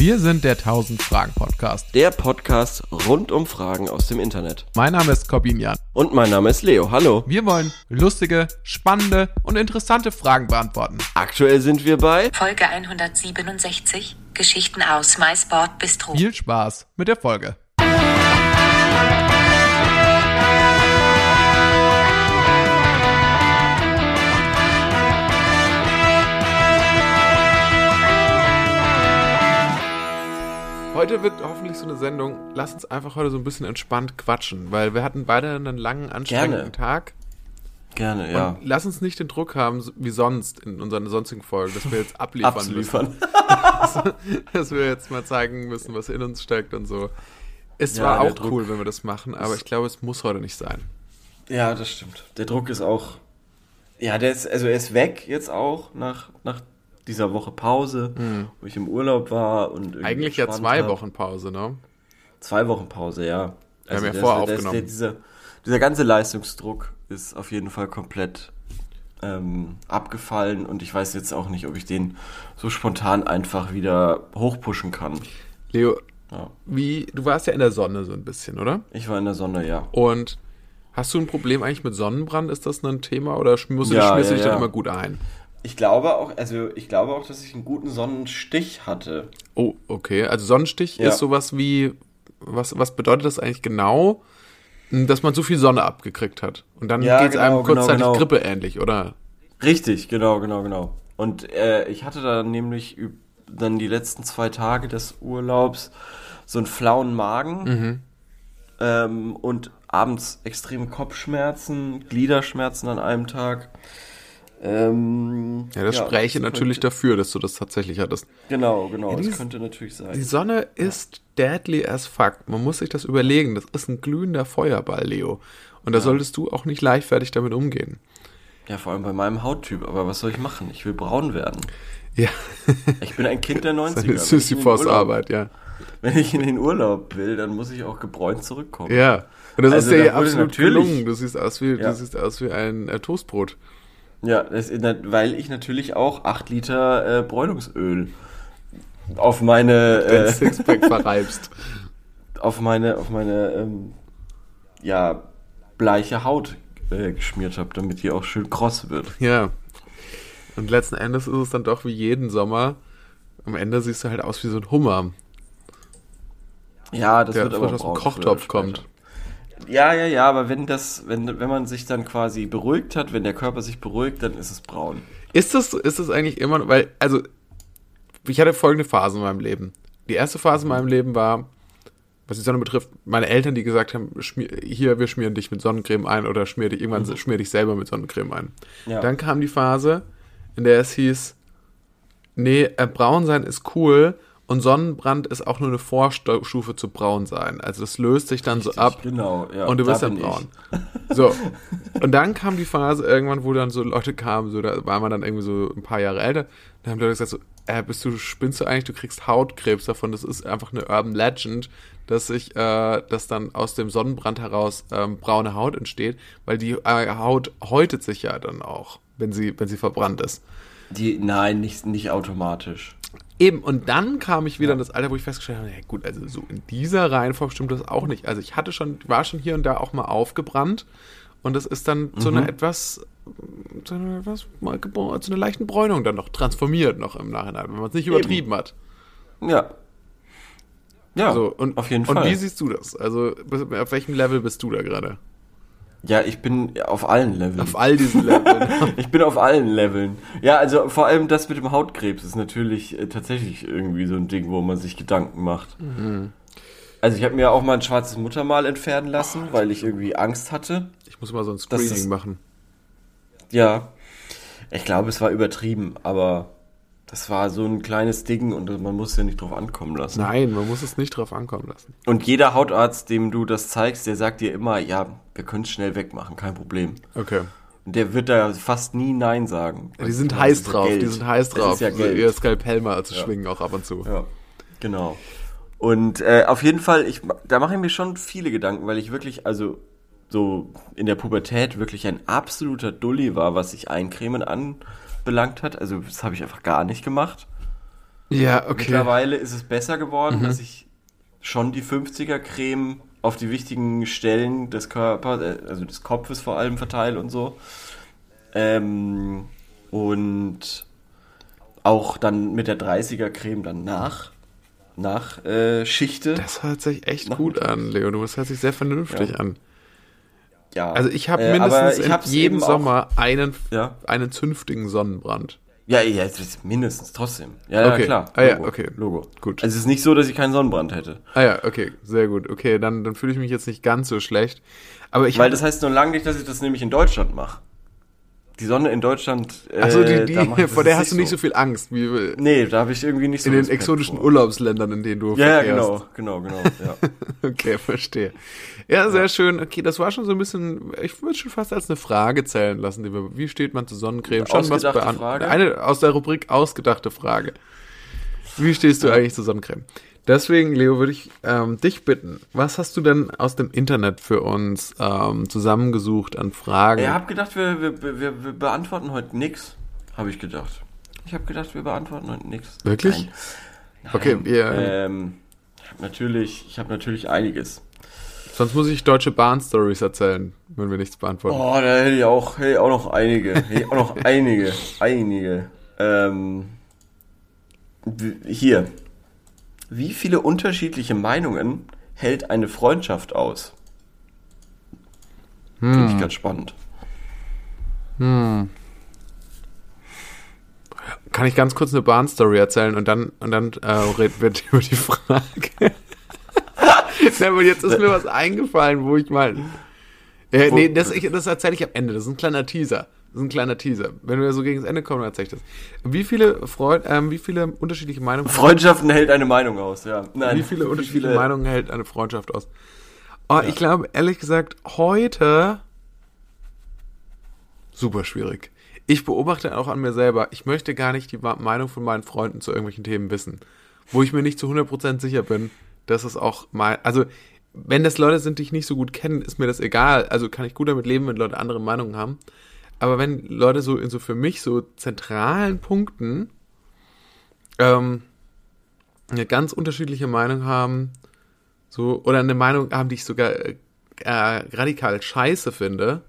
Wir sind der 1000 Fragen Podcast. Der Podcast rund um Fragen aus dem Internet. Mein Name ist Corbin Jan. Und mein Name ist Leo. Hallo. Wir wollen lustige, spannende und interessante Fragen beantworten. Aktuell sind wir bei Folge 167 Geschichten aus MySport Bistro. Viel Spaß mit der Folge. Heute wird hoffentlich so eine Sendung. Lass uns einfach heute so ein bisschen entspannt quatschen, weil wir hatten beide einen langen, anstrengenden Gerne. Tag. Gerne, ja. Und lass uns nicht den Druck haben, wie sonst in unseren sonstigen Folgen, dass wir jetzt abliefern Abzuliefern. müssen. Dass wir jetzt mal zeigen müssen, was in uns steckt und so. Es Ja, war auch Druck cool, wenn wir das machen, aber ich glaube, es muss heute nicht sein. Ja, das stimmt. Der Druck ist auch. Ja, der ist, also er ist weg jetzt auch nach, nach dieser Woche Pause, wo ich im Urlaub war und irgendwie. Eigentlich ja zwei hab. Wochen Pause, ne? Zwei Wochen Pause, ja. Also haben ja vorher aufgenommen. Der, dieser, dieser ganze Leistungsdruck ist auf jeden Fall komplett ähm, abgefallen und ich weiß jetzt auch nicht, ob ich den so spontan einfach wieder hochpushen kann. Leo, Ja. wie, du warst ja in der Sonne so ein bisschen, oder? Ich war in der Sonne, ja. Und hast du ein Problem eigentlich mit Sonnenbrand? Ist das ein Thema oder musst du Ja, schmierst du ja, dich dann ja. immer gut ein? Ich glaube auch, also ich glaube auch, dass ich einen guten Sonnenstich hatte. Oh, okay. Also Sonnenstich Ja. ist sowas wie, was, was bedeutet das eigentlich genau? Dass man zu viel Sonne abgekriegt hat. Und dann Ja, geht es genau, einem genau, kurzzeitig genau. Grippe ähnlich, oder? Richtig, genau, genau, genau. Und äh, ich hatte dann nämlich dann die letzten zwei Tage des Urlaubs so einen flauen Magen Mhm. ähm, und abends extreme Kopfschmerzen, Gliederschmerzen an einem Tag. Ähm, Ja, das spräche natürlich könnte, dafür, dass du das tatsächlich hattest. Genau, genau, die das könnte natürlich sein. Die Sonne ist deadly as fuck. Man muss sich das überlegen. Das ist ein glühender Feuerball, Leo. Und da solltest du auch nicht leichtfertig damit umgehen. Ja, vor allem bei meinem Hauttyp. Aber was soll ich machen? Ich will braun werden. Ja, Ich bin ein Kind der 90er. das ist eine Wenn ich in den Urlaub- Sisyphos-Arbeit, ja. Wenn ich in den Urlaub will, dann muss ich auch gebräunt zurückkommen. Ja. Und das Also ist ja absolut gelungen. Du siehst aus wie, Ja. du siehst aus wie ein äh, Toastbrot. Ja, das, weil ich natürlich auch 8 Liter äh, Bräunungsöl auf meine, äh, Sixpack verreibst. auf meine, auf meine, ähm, ja, bleiche Haut äh, geschmiert habe, damit die auch schön kross wird. Ja. Und letzten Endes ist es dann doch wie jeden Sommer. Am Ende siehst du halt aus wie so ein Hummer, Ja, das der wird aber aus dem Kochtopf oder kommt. Ja, ja, ja, aber wenn das, wenn, wenn man sich dann quasi beruhigt hat, wenn der Körper sich beruhigt, dann ist es braun. Ist das, ist das eigentlich immer, weil, also, ich hatte folgende Phase in meinem Leben. Die erste Phase in meinem Leben war, was die Sonne betrifft, meine Eltern, die gesagt haben, hier, wir schmieren dich mit Sonnencreme ein oder schmier dich, irgendwann schmier dich selber mit Sonnencreme ein. Ja. Dann kam die Phase, in der es hieß, nee, äh, braun sein ist cool und Sonnenbrand ist auch nur eine Vorstufe zu braun sein. Also das löst sich dann so ab Genau, ja. und du wirst dann braun. ich. So. Und dann kam die Phase irgendwann, wo dann so Leute kamen, so, da war man dann irgendwie so ein paar Jahre älter. Da haben Leute gesagt so, äh, bist du, spinnst du eigentlich, du kriegst Hautkrebs davon. Das ist einfach eine Urban Legend, dass sich, äh, dass dann aus dem Sonnenbrand heraus ähm, braune Haut entsteht, weil die äh, Haut häutet sich ja dann auch, wenn sie, wenn sie verbrannt ist. Die, nein, nicht, nicht automatisch. Eben, und dann kam ich wieder in das Alter, wo ich festgestellt habe, ja gut, also so in dieser Reihenfolge stimmt das auch nicht. Also ich hatte schon, war schon hier und da auch mal aufgebrannt und das ist dann zu einer etwas, zu einer etwas, mal zu einer leichten Bräunung dann noch transformiert noch im Nachhinein, wenn man es nicht übertrieben hat. Ja. Ja, So, und, auf jeden und Fall. wie siehst du das? Also auf welchem Level bist du da gerade? Ja, ich bin auf allen Leveln. Auf all diesen Leveln. ich bin auf allen Leveln. Ja, also vor allem das mit dem Hautkrebs ist natürlich äh, tatsächlich irgendwie so ein Ding, wo man sich Gedanken macht. Mhm. Also ich habe mir auch mal ein schwarzes Muttermal entfernen lassen, weil ich irgendwie Angst hatte. ich muss mal so ein Das Screening ist- machen. Ja, ich glaube, es war übertrieben, aber das war so ein kleines Ding und man muss ja nicht drauf ankommen lassen. Nein, man muss es nicht drauf ankommen lassen. Und jeder Hautarzt, dem du das zeigst, der sagt dir immer, ja, wir können es schnell wegmachen, kein Problem. Okay. Und der wird da fast nie Nein sagen. Ja, die sind Das heiß ja drauf, die Geld. sind heiß Das drauf. ist ja Geld. ihr Skalpell mal zu schwingen auch ab und zu. Ja, genau. Und äh, auf jeden Fall, ich, da mache ich mir schon viele Gedanken, weil ich wirklich, also so in der Pubertät wirklich ein absoluter Dulli war, was sich Eincremen anbelangt hat. Also das habe ich einfach gar nicht gemacht. Ja, okay. Mittlerweile ist es besser geworden, dass ich schon die 50er Creme auf die wichtigen Stellen des Körpers, äh, also des Kopfes vor allem verteile und so. Ähm, und auch dann mit der 30er Creme dann nach, nach äh, Schichte. Das hört sich echt gut an, Leo. Das hört sich sehr vernünftig Ja. an. Ja. Also ich habe Äh, mindestens aber ich jedem eben auch- Sommer einen, Ja. einen zünftigen Sonnenbrand. Ja, ja, mindestens trotzdem. Ja, ja Okay. klar. Ah, ja, Logo. okay. Logo. Gut. Also es ist nicht so, dass ich keinen Sonnenbrand hätte. Ah ja, okay, sehr gut. Okay, dann, dann fühle ich mich jetzt nicht ganz so schlecht. Aber ich Weil das heißt nur lange nicht, dass ich das nämlich in Deutschland mache. Die Sonne in Deutschland. Äh, Ach so, die, die, vor der hast du nicht so viel Angst wie Nee, da habe ich irgendwie nicht so in den Respekt exotischen vor. Urlaubsländern, in denen du Ja, ja, verkehrst. genau, genau, genau. Ja. Okay, verstehe. Ja, sehr schön. Okay, das war schon so ein bisschen, ich würde schon fast als eine Frage zählen lassen. Die wir, wie steht man zu Sonnencreme? Schon was Ausgedachte beant- Frage? Eine aus der Rubrik ausgedachte Frage. Wie stehst du eigentlich zu Sonnencreme? Deswegen, Leo, würde ich ähm, dich bitten, was hast du denn aus dem Internet für uns ähm, zusammengesucht an Fragen? Ich habe gedacht, wir, wir, wir, wir beantworten heute nix. Habe ich gedacht. Ich habe gedacht, wir beantworten heute nix. Wirklich? Nein. Okay, Nein. wir- Ähm, ich habe natürlich, ich habe natürlich einiges. Sonst muss ich deutsche Bahn-Stories erzählen, wenn wir nichts beantworten. Oh, da hätte ich auch, hätte ich auch noch einige. Hätte ich auch noch einige. Einige. Ähm, hier. Wie viele unterschiedliche Meinungen hält eine Freundschaft aus? Finde ich ganz spannend. Kann ich ganz kurz eine Bahn-Story erzählen und dann, und dann äh, reden wir über die Frage. Aber jetzt ist mir was eingefallen, wo ich mal. Äh, nee, das, ich, das erzähle ich am Ende. Das ist ein kleiner Teaser. Das ist ein kleiner Teaser. Wenn wir so gegen das Ende kommen, dann erzähle ich das. Wie viele Freund, ähm, wie viele unterschiedliche Meinungen Freundschaften hält eine Meinung aus, ja. Nein. wie viele unterschiedliche Meinungen hält eine Freundschaft aus? Oh, ich glaube, ehrlich gesagt, heute super schwierig. Ich beobachte auch an mir selber, ich möchte gar nicht die Meinung von meinen Freunden zu irgendwelchen Themen wissen, wo ich mir nicht zu 100% sicher bin, dass es auch mal, also wenn das Leute sind, die ich nicht so gut kenne, ist mir das egal. Also kann ich gut damit leben, wenn Leute andere Meinungen haben. Aber wenn Leute so in so für mich so zentralen Punkten ähm, eine ganz unterschiedliche Meinung haben, so, oder eine Meinung haben, die ich sogar äh, äh, radikal scheiße finde,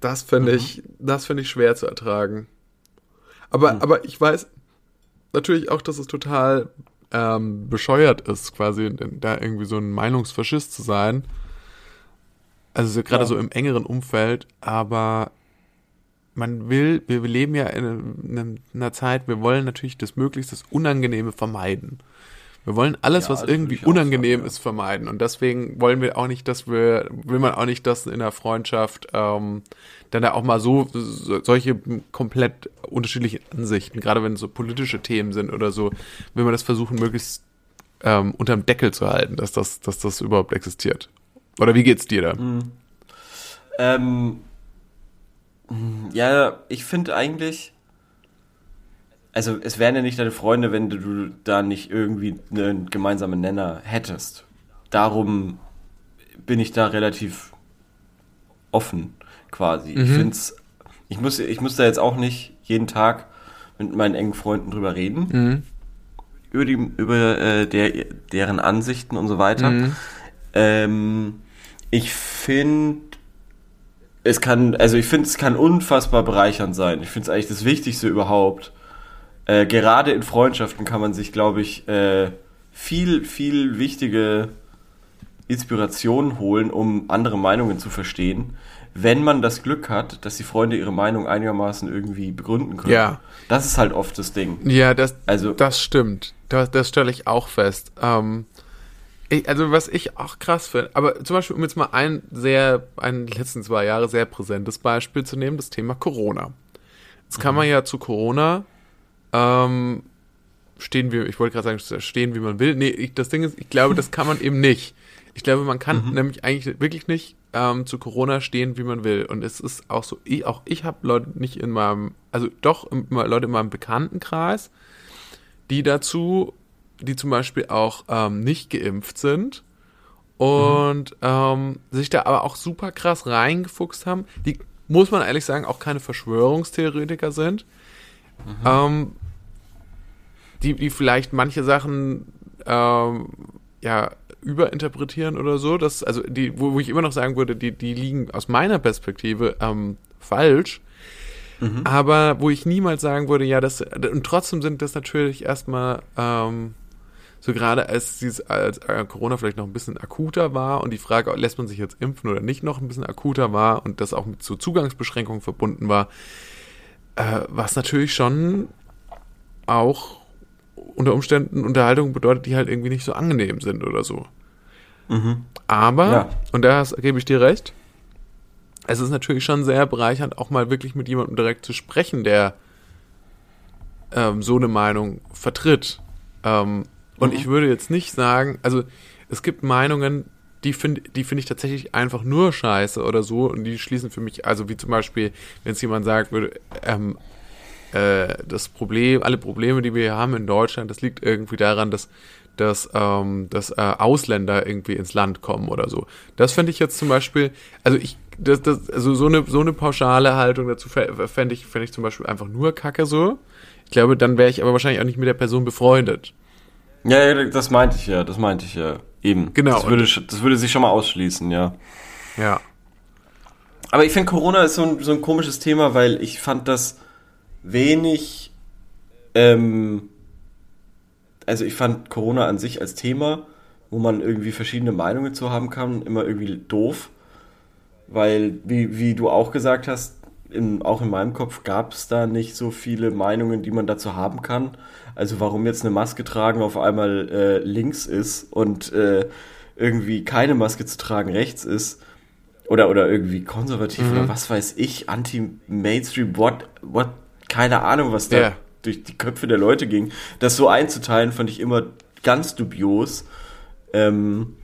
das finde ich, das finde ich schwer zu ertragen. Aber, aber ich weiß natürlich auch, dass es total ähm, bescheuert ist, quasi da irgendwie so ein Meinungsfaschist zu sein. Also so, gerade Ja. so im engeren Umfeld, aber man will, wir leben ja in, in einer Zeit, wir wollen natürlich das möglichst das Unangenehme vermeiden. Wir wollen alles, Ja, was irgendwie unangenehm sagen, ist, vermeiden. Und deswegen wollen wir auch nicht, dass wir, will man auch nicht, dass in der Freundschaft ähm, dann da auch mal so, so solche komplett unterschiedlichen Ansichten, gerade wenn es so politische Themen sind oder so, will man das versuchen, möglichst ähm, unterm Deckel zu halten, dass das, dass das überhaupt existiert. Oder wie geht's dir da? Ähm, ja, ich finde eigentlich, also es wären ja nicht deine Freunde, wenn du da nicht irgendwie einen gemeinsamen Nenner hättest. Darum bin ich da relativ offen quasi. Ich finde ich muss, ich muss da jetzt auch nicht jeden Tag mit meinen engen Freunden drüber reden. Mhm. Über, die, über äh, der, deren Ansichten und so weiter. Mhm. Ähm, ich finde, es kann, also ich finde, es kann unfassbar bereichernd sein. Ich finde es eigentlich das Wichtigste überhaupt. Äh, gerade in Freundschaften kann man sich, glaube ich, äh, viel, viel wichtige Inspiration holen, um andere Meinungen zu verstehen, wenn man das Glück hat, dass die Freunde ihre Meinung einigermaßen irgendwie begründen können. Ja. Das ist halt oft das Ding. Ja, das, Also- das stimmt. Das, das stelle ich auch fest. Ähm, ich, also was ich auch krass finde, aber zum Beispiel, um jetzt mal ein sehr, ein letzten zwei Jahre sehr präsentes Beispiel zu nehmen, das Thema Corona. Jetzt kann man ja zu Corona ähm, stehen wir, ich wollte gerade sagen, stehen wie man will. Nee, ich, das Ding ist, ich glaube, das kann man eben nicht. Ich glaube, man kann nämlich eigentlich wirklich nicht ähm, zu Corona stehen, wie man will. Und es ist auch so, ich, auch ich habe Leute nicht in meinem, also doch immer Leute in meinem Bekanntenkreis, die dazu, die zum Beispiel auch ähm, nicht geimpft sind und ähm, sich da aber auch super krass reingefuchst haben. Die, muss man ehrlich sagen, auch keine Verschwörungstheoretiker sind. Ähm, die, die vielleicht manche Sachen ähm, ja überinterpretieren oder so. Das, also die, wo, wo ich immer noch sagen würde, die, die liegen aus meiner Perspektive ähm, falsch. Mhm. Aber wo ich niemals sagen würde, ja, das, und trotzdem sind das natürlich erstmal, ähm, so gerade als, dieses, als äh, Corona vielleicht noch ein bisschen akuter war und die Frage, lässt man sich jetzt impfen oder nicht, noch ein bisschen akuter war und das auch mit so Zugangsbeschränkungen verbunden war, äh, was natürlich schon auch unter Umständen Unterhaltungen bedeutet, die halt irgendwie nicht so angenehm sind oder so. Mhm. Aber, Ja. und da gebe ich dir recht, es ist natürlich schon sehr bereichernd, auch mal wirklich mit jemandem direkt zu sprechen, der ähm, so eine Meinung vertritt. Ähm, und Mhm. ich würde jetzt nicht sagen, also es gibt Meinungen, die finde die finde ich tatsächlich einfach nur scheiße oder so und die schließen für mich, also wie zum Beispiel, wenn es jemand sagt würde, ähm, äh, das Problem, alle Probleme, die wir hier haben in Deutschland, das liegt irgendwie daran, dass, dass, ähm, dass äh, Ausländer irgendwie ins Land kommen oder so. Das fände ich jetzt zum Beispiel, also ich, das, das, also so eine, so eine pauschale Haltung dazu fä- fände ich, fände ich zum Beispiel einfach nur Kacke so. Ich glaube, dann wäre ich aber wahrscheinlich auch nicht mit der Person befreundet. Ja, das meinte ich ja, das meinte ich ja. Eben. Genau, Das würde, das würde sich schon mal ausschließen, ja. Ja. Aber ich finde, Corona ist so ein, so ein komisches Thema, weil ich fand das wenig. Ähm, also, ich fand Corona an sich als Thema, wo man irgendwie verschiedene Meinungen zu haben kann, immer irgendwie doof. Weil, wie, wie du auch gesagt hast, in, auch in meinem Kopf gab es da nicht so viele Meinungen, die man dazu haben kann. Also warum jetzt eine Maske tragen auf einmal äh, links ist und äh, irgendwie keine Maske zu tragen rechts ist oder, oder irgendwie konservativ Mhm. oder was weiß ich, anti-Mainstream, what, what, keine Ahnung, was da Ja. durch die Köpfe der Leute ging. Das so einzuteilen, fand ich immer ganz dubios. Ähm,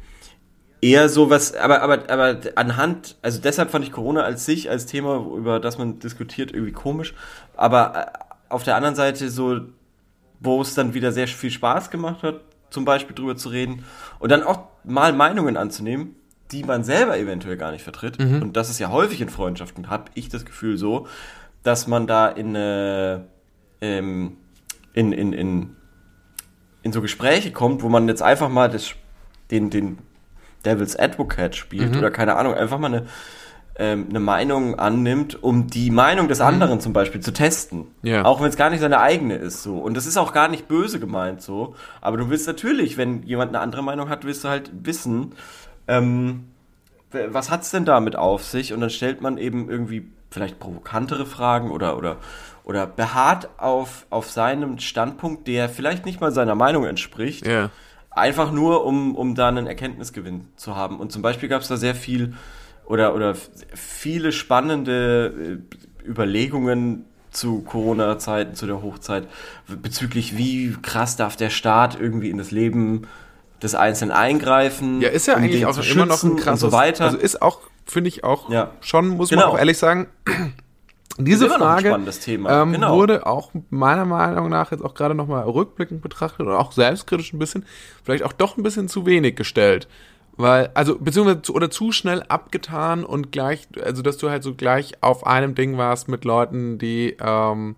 eher sowas, aber, aber, aber anhand, also deshalb fand ich Corona als sich, als Thema, über das man diskutiert, irgendwie komisch. Aber äh, auf der anderen Seite so, wo es dann wieder sehr viel Spaß gemacht hat, zum Beispiel drüber zu reden und dann auch mal Meinungen anzunehmen, die man selber eventuell gar nicht vertritt. Und das ist ja häufig in Freundschaften, habe ich das Gefühl so, dass man da in, äh, ähm, in, in, in, in so Gespräche kommt, wo man jetzt einfach mal das, den, den Devil's Advocate spielt oder keine Ahnung, einfach mal eine, ähm, eine Meinung annimmt, um die Meinung des anderen zum Beispiel zu testen. Ja. Auch wenn es gar nicht seine eigene ist so. Und das ist auch gar nicht böse gemeint so. Aber du willst natürlich, wenn jemand eine andere Meinung hat, willst du halt wissen, ähm, was hat's denn damit auf sich? Und dann stellt man eben irgendwie vielleicht provokantere Fragen oder, oder, oder beharrt auf, auf seinem Standpunkt, der vielleicht nicht mal seiner Meinung entspricht. Ja. Einfach nur, um, um da einen Erkenntnisgewinn zu haben. Und zum Beispiel gab es da sehr viel oder, oder viele spannende äh, Überlegungen zu Corona-Zeiten, zu der Hochzeit, bezüglich wie krass darf der Staat irgendwie in das Leben des Einzelnen eingreifen. Ja, ist ja um eigentlich auch immer noch ein krasses, so weiter. also ist auch, finde ich auch Ja. schon, muss man Genau. auch ehrlich sagen, diese noch ein Frage ähm, genau. wurde auch meiner Meinung nach jetzt auch gerade nochmal rückblickend betrachtet und auch selbstkritisch ein bisschen, vielleicht auch doch ein bisschen zu wenig gestellt. Weil, also, beziehungsweise zu, oder zu schnell abgetan und gleich, also dass du halt so gleich auf einem Ding warst mit Leuten, die ähm,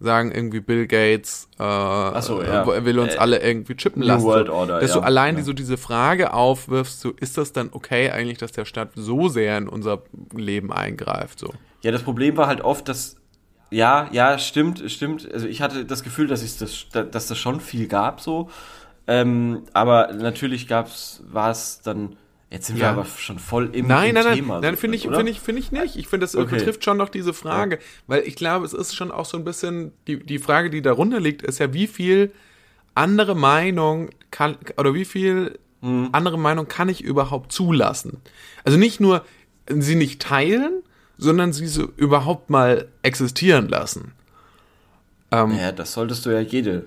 sagen irgendwie Bill Gates äh, so, ja. will uns Äh, alle irgendwie chippen New lassen. World so, Order, dass ja. du allein Ja. die, so diese Frage aufwirfst, so ist das dann okay eigentlich, dass der Staat so sehr in unser Leben eingreift? So. Ja, das Problem war halt oft, dass ja, ja, stimmt, stimmt. Also ich hatte das Gefühl, dass ich das, dass das schon viel gab so. Ähm, aber natürlich gab's, war es dann. Jetzt sind wir Ja. aber schon voll im, Nein, im nein, nein, Thema. nein, so finde ich, finde ich, finde ich nicht. Ich finde, das Okay. betrifft schon noch diese Frage, weil ich glaube, es ist schon auch so ein bisschen, die, die Frage, die darunter liegt, ist ja, wie viel andere Meinung kann, oder wie viel Mhm. andere Meinung kann ich überhaupt zulassen? Also nicht nur sie nicht teilen, sondern sie so überhaupt mal existieren lassen. Ähm, Ja, das solltest du ja jede,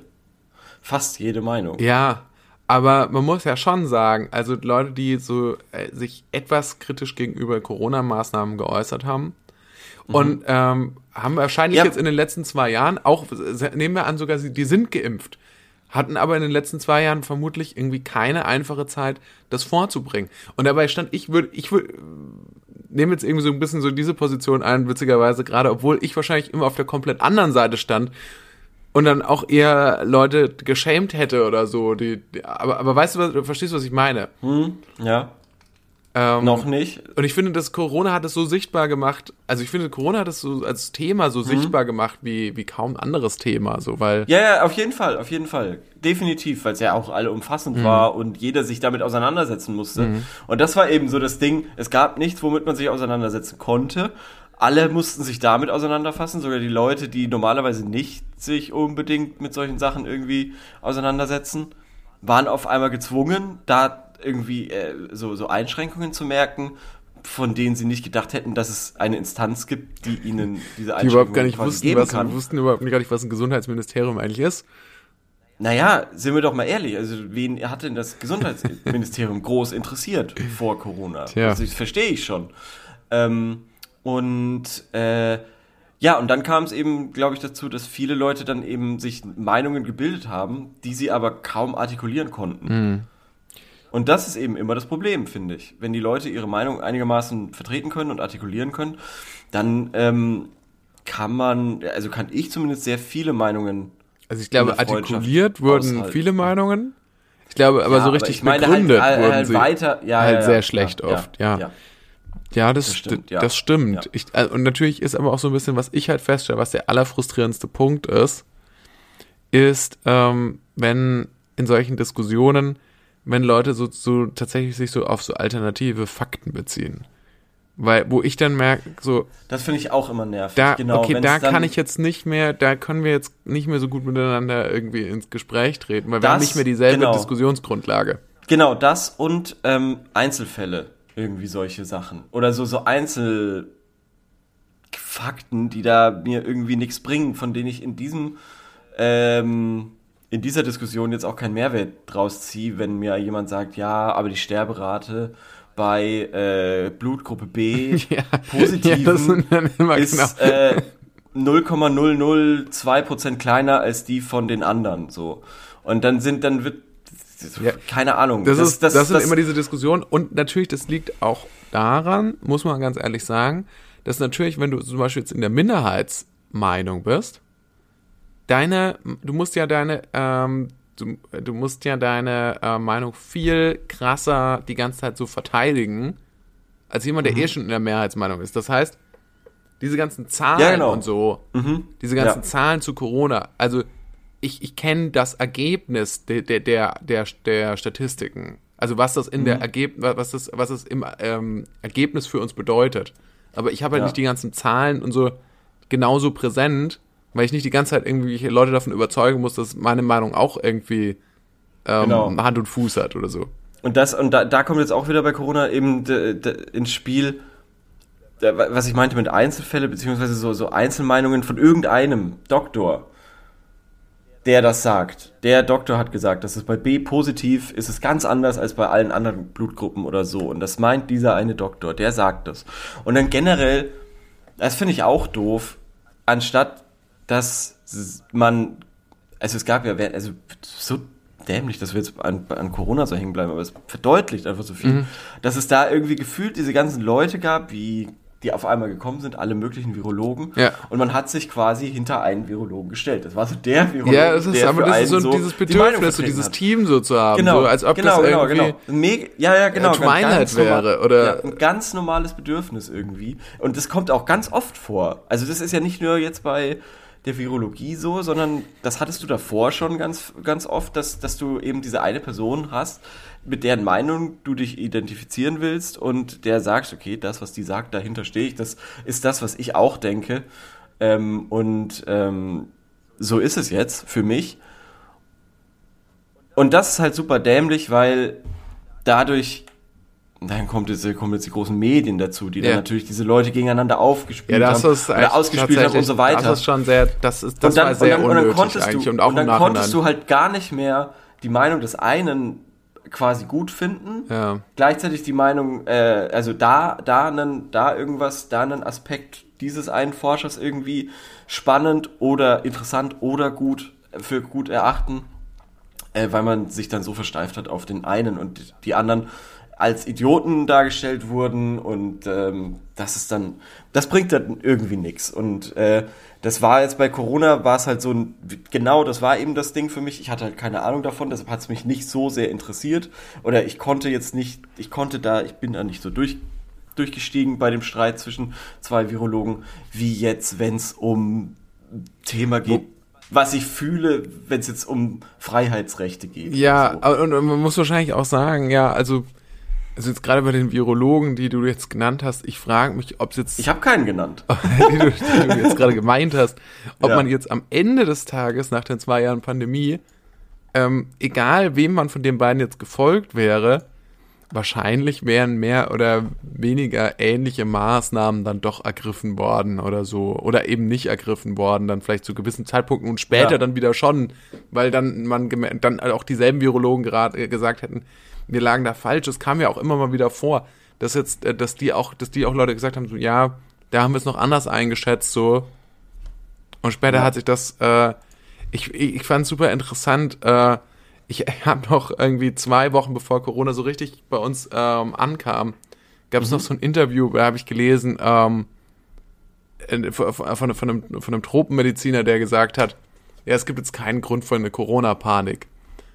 fast jede Meinung. Ja, aber man muss ja schon sagen, also Leute, die so äh, sich etwas kritisch gegenüber Corona-Maßnahmen geäußert haben und ähm, haben wahrscheinlich Ja. jetzt in den letzten zwei Jahren auch, nehmen wir an, sogar sie, die sind geimpft, hatten aber in den letzten zwei Jahren vermutlich irgendwie keine einfache Zeit, das vorzubringen. Und dabei stand, ich würde, ich würde, nehme jetzt irgendwie so ein bisschen so diese Position ein, witzigerweise, gerade obwohl ich wahrscheinlich immer auf der komplett anderen Seite stand, und dann auch eher Leute geschämt hätte oder so. Die, aber, aber weißt du, was, du verstehst, was ich meine? Hm, ja. Ähm, Noch nicht. Und ich finde, dass Corona hat es so sichtbar gemacht. Also ich finde, Corona hat es so als Thema Mhm. so sichtbar gemacht wie, wie kaum ein anderes Thema. So, weil Ja, ja, auf jeden Fall, auf jeden Fall. Definitiv, weil es ja auch alle umfassend Mhm. war und jeder sich damit auseinandersetzen musste. Und das war eben so das Ding, es gab nichts, womit man sich auseinandersetzen konnte. Alle mussten sich damit auseinanderfassen, sogar die Leute, die normalerweise nicht sich unbedingt mit solchen Sachen irgendwie auseinandersetzen, waren auf einmal gezwungen, da irgendwie äh, so, so Einschränkungen zu merken, von denen sie nicht gedacht hätten, dass es eine Instanz gibt, die ihnen diese die überhaupt gar Einschränkungen nicht wussten, geben was, kann. wussten überhaupt gar nicht, was ein Gesundheitsministerium eigentlich ist. Naja, sind wir doch mal ehrlich, also wen hat denn das Gesundheitsministerium groß interessiert vor Corona? Tja. Also das verstehe ich schon. Ähm, und äh, ja, und dann kam es eben, glaube ich, dazu, dass viele Leute dann eben sich Meinungen gebildet haben, die sie aber kaum artikulieren konnten. Und das ist eben immer das Problem, finde ich. Wenn die Leute ihre Meinung einigermaßen vertreten können und artikulieren können, dann ähm, kann man, also kann ich zumindest sehr viele Meinungen Also ich glaube, artikuliert wurden aushalten. viele Meinungen. Ich glaube, aber Ja, so richtig ich meine begründet halt, wurden halt sie weiter, ja, halt ja, sehr schlecht oft, ja. ja. Das, Das sti- stimmt, ja. das stimmt. Ich, äh, und natürlich ist aber auch so ein bisschen, was ich halt feststelle, was der allerfrustrierendste Punkt ist, ist, ähm, wenn in solchen Diskussionen, wenn Leute so, so tatsächlich sich so auf so alternative Fakten beziehen. Weil, wo ich dann merke, so, Das finde ich auch immer nervig. da, genau, okay, da kann ich jetzt nicht mehr, da können wir jetzt nicht mehr so gut miteinander irgendwie ins Gespräch treten, weil wir Das- haben nicht mehr dieselbe genau. Diskussionsgrundlage. Genau, das und ähm, Einzelfälle, irgendwie solche Sachen. Oder so, so Einzelfakten, die da mir irgendwie nichts bringen, von denen ich in diesem, ähm, in dieser Diskussion jetzt auch keinen Mehrwert draus ziehe, wenn mir jemand sagt, ja, aber die Sterberate bei äh, Blutgruppe B Ja, positiven ja, das ist genau. äh, 0,002% kleiner als die von den anderen so. Und dann sind, dann wird Ja. keine Ahnung. Das, ist, das, sind immer diese Diskussionen und natürlich, das liegt auch daran, muss man ganz ehrlich sagen, dass natürlich, wenn du zum Beispiel jetzt in der Minderheitsmeinung bist, deine, du musst ja deine, ähm, du, du musst ja deine äh, Meinung viel krasser die ganze Zeit so verteidigen, als jemand, Mhm. der eh schon in der Mehrheitsmeinung ist. Das heißt, diese ganzen Zahlen Ja, genau. und so, Mhm. diese ganzen Ja. Zahlen zu Corona, also ich, ich kenne das Ergebnis der, der, der, der, der Statistiken. Also was das in Mhm. der Ergebnis, was das, was das im ähm, Ergebnis für uns bedeutet. Aber ich habe halt Ja. nicht die ganzen Zahlen und so genauso präsent, weil ich nicht die ganze Zeit irgendwelche Leute davon überzeugen muss, dass meine Meinung auch irgendwie ähm, Genau. Hand und Fuß hat oder so. Und das, und da, da kommt jetzt auch wieder bei Corona eben ins Spiel, was ich meinte mit Einzelfälle, beziehungsweise so, so Einzelmeinungen von irgendeinem Doktor, der das sagt. Der Doktor hat gesagt, dass es bei B positiv ist es ganz anders als bei allen anderen Blutgruppen oder so. Und das meint dieser eine Doktor, der sagt das. Und dann generell, das finde ich auch doof, anstatt dass man, also es gab ja, also so dämlich, dass wir jetzt an, an Corona so hängen bleiben, aber es verdeutlicht einfach so viel, dass es da irgendwie gefühlt diese ganzen Leute gab, wie die auf einmal gekommen sind, alle möglichen Virologen, Ja. und man hat sich quasi hinter einen Virologen gestellt. Das war so der Virologe, Ja, das ist, der aber das ist so, so dieses Bedürfnis, so dieses hat. Team so zu haben, Genau, so, als ob genau, das genau, irgendwie genau. Ja, ja, genau. äh, Twilight wäre, oder- Ja, ein ganz normales Bedürfnis irgendwie. Und das kommt auch ganz oft vor. Also das ist ja nicht nur jetzt bei der Virologie so, sondern das hattest du davor schon ganz, ganz oft, dass, dass du eben diese eine Person hast, mit deren Meinung du dich identifizieren willst und der sagst, okay, das, was die sagt, dahinter stehe ich, das ist das, was ich auch denke. Ähm, und ähm, so ist es jetzt für mich. Und das ist halt super dämlich, weil dadurch, dann kommt jetzt, kommen jetzt die großen Medien dazu, die Ja. dann natürlich diese Leute gegeneinander ja, aufgespielt das haben ist oder ausgespielt haben und so weiter. Das ist schon sehr, das ist, das und dann, war sehr und dann, und unnötig dann konntest eigentlich du, und auch und dann konntest du halt gar nicht mehr die Meinung des einen quasi gut finden, ja. gleichzeitig die Meinung, äh, also da, da einen, da irgendwas, da einen Aspekt dieses einen Forschers irgendwie spannend oder interessant oder gut für gut erachten, äh, weil man sich dann so versteift hat auf den einen und die anderen als Idioten dargestellt wurden und ähm, das ist dann, das bringt dann irgendwie nichts. Und äh, das war jetzt bei Corona, war es halt so ein, genau, das war eben das Ding für mich. Ich hatte halt keine Ahnung davon, deshalb hat es mich nicht so sehr interessiert. Oder ich konnte jetzt nicht, ich konnte da, ich bin da nicht so durch, durchgestiegen bei dem Streit zwischen zwei Virologen, wie jetzt, wenn es um Thema geht, was ich fühle, wenn es jetzt um Freiheitsrechte geht. Ja, so. und, und man muss wahrscheinlich auch sagen, ja, also also jetzt gerade bei den Virologen, die du jetzt genannt hast, ich frage mich, ob es jetzt... Ich habe keinen genannt. die, du, die du jetzt gerade gemeint hast, ob ja. man jetzt am Ende des Tages, nach den zwei Jahren Pandemie, ähm, egal wem man von den beiden jetzt gefolgt wäre, wahrscheinlich wären mehr oder weniger ähnliche Maßnahmen dann doch ergriffen worden oder so. Oder eben nicht ergriffen worden, dann vielleicht zu gewissen Zeitpunkten und später ja. dann wieder schon, weil dann man dann auch dieselben Virologen gerade gesagt hätten, wir lagen da falsch. Es kam ja auch immer mal wieder vor, dass jetzt, äh, dass die auch, dass die auch Leute gesagt haben, so, ja, da haben wir es noch anders eingeschätzt, so. Und später ja. hat sich das, äh, ich, ich fand es super interessant, äh, ich habe noch irgendwie zwei Wochen bevor Corona so richtig bei uns ähm, ankam, gab es mhm. noch so ein Interview, da habe ich gelesen, ähm, von, von, von, einem, von einem Tropenmediziner, der gesagt hat, ja, es gibt jetzt keinen Grund für eine Corona-Panik.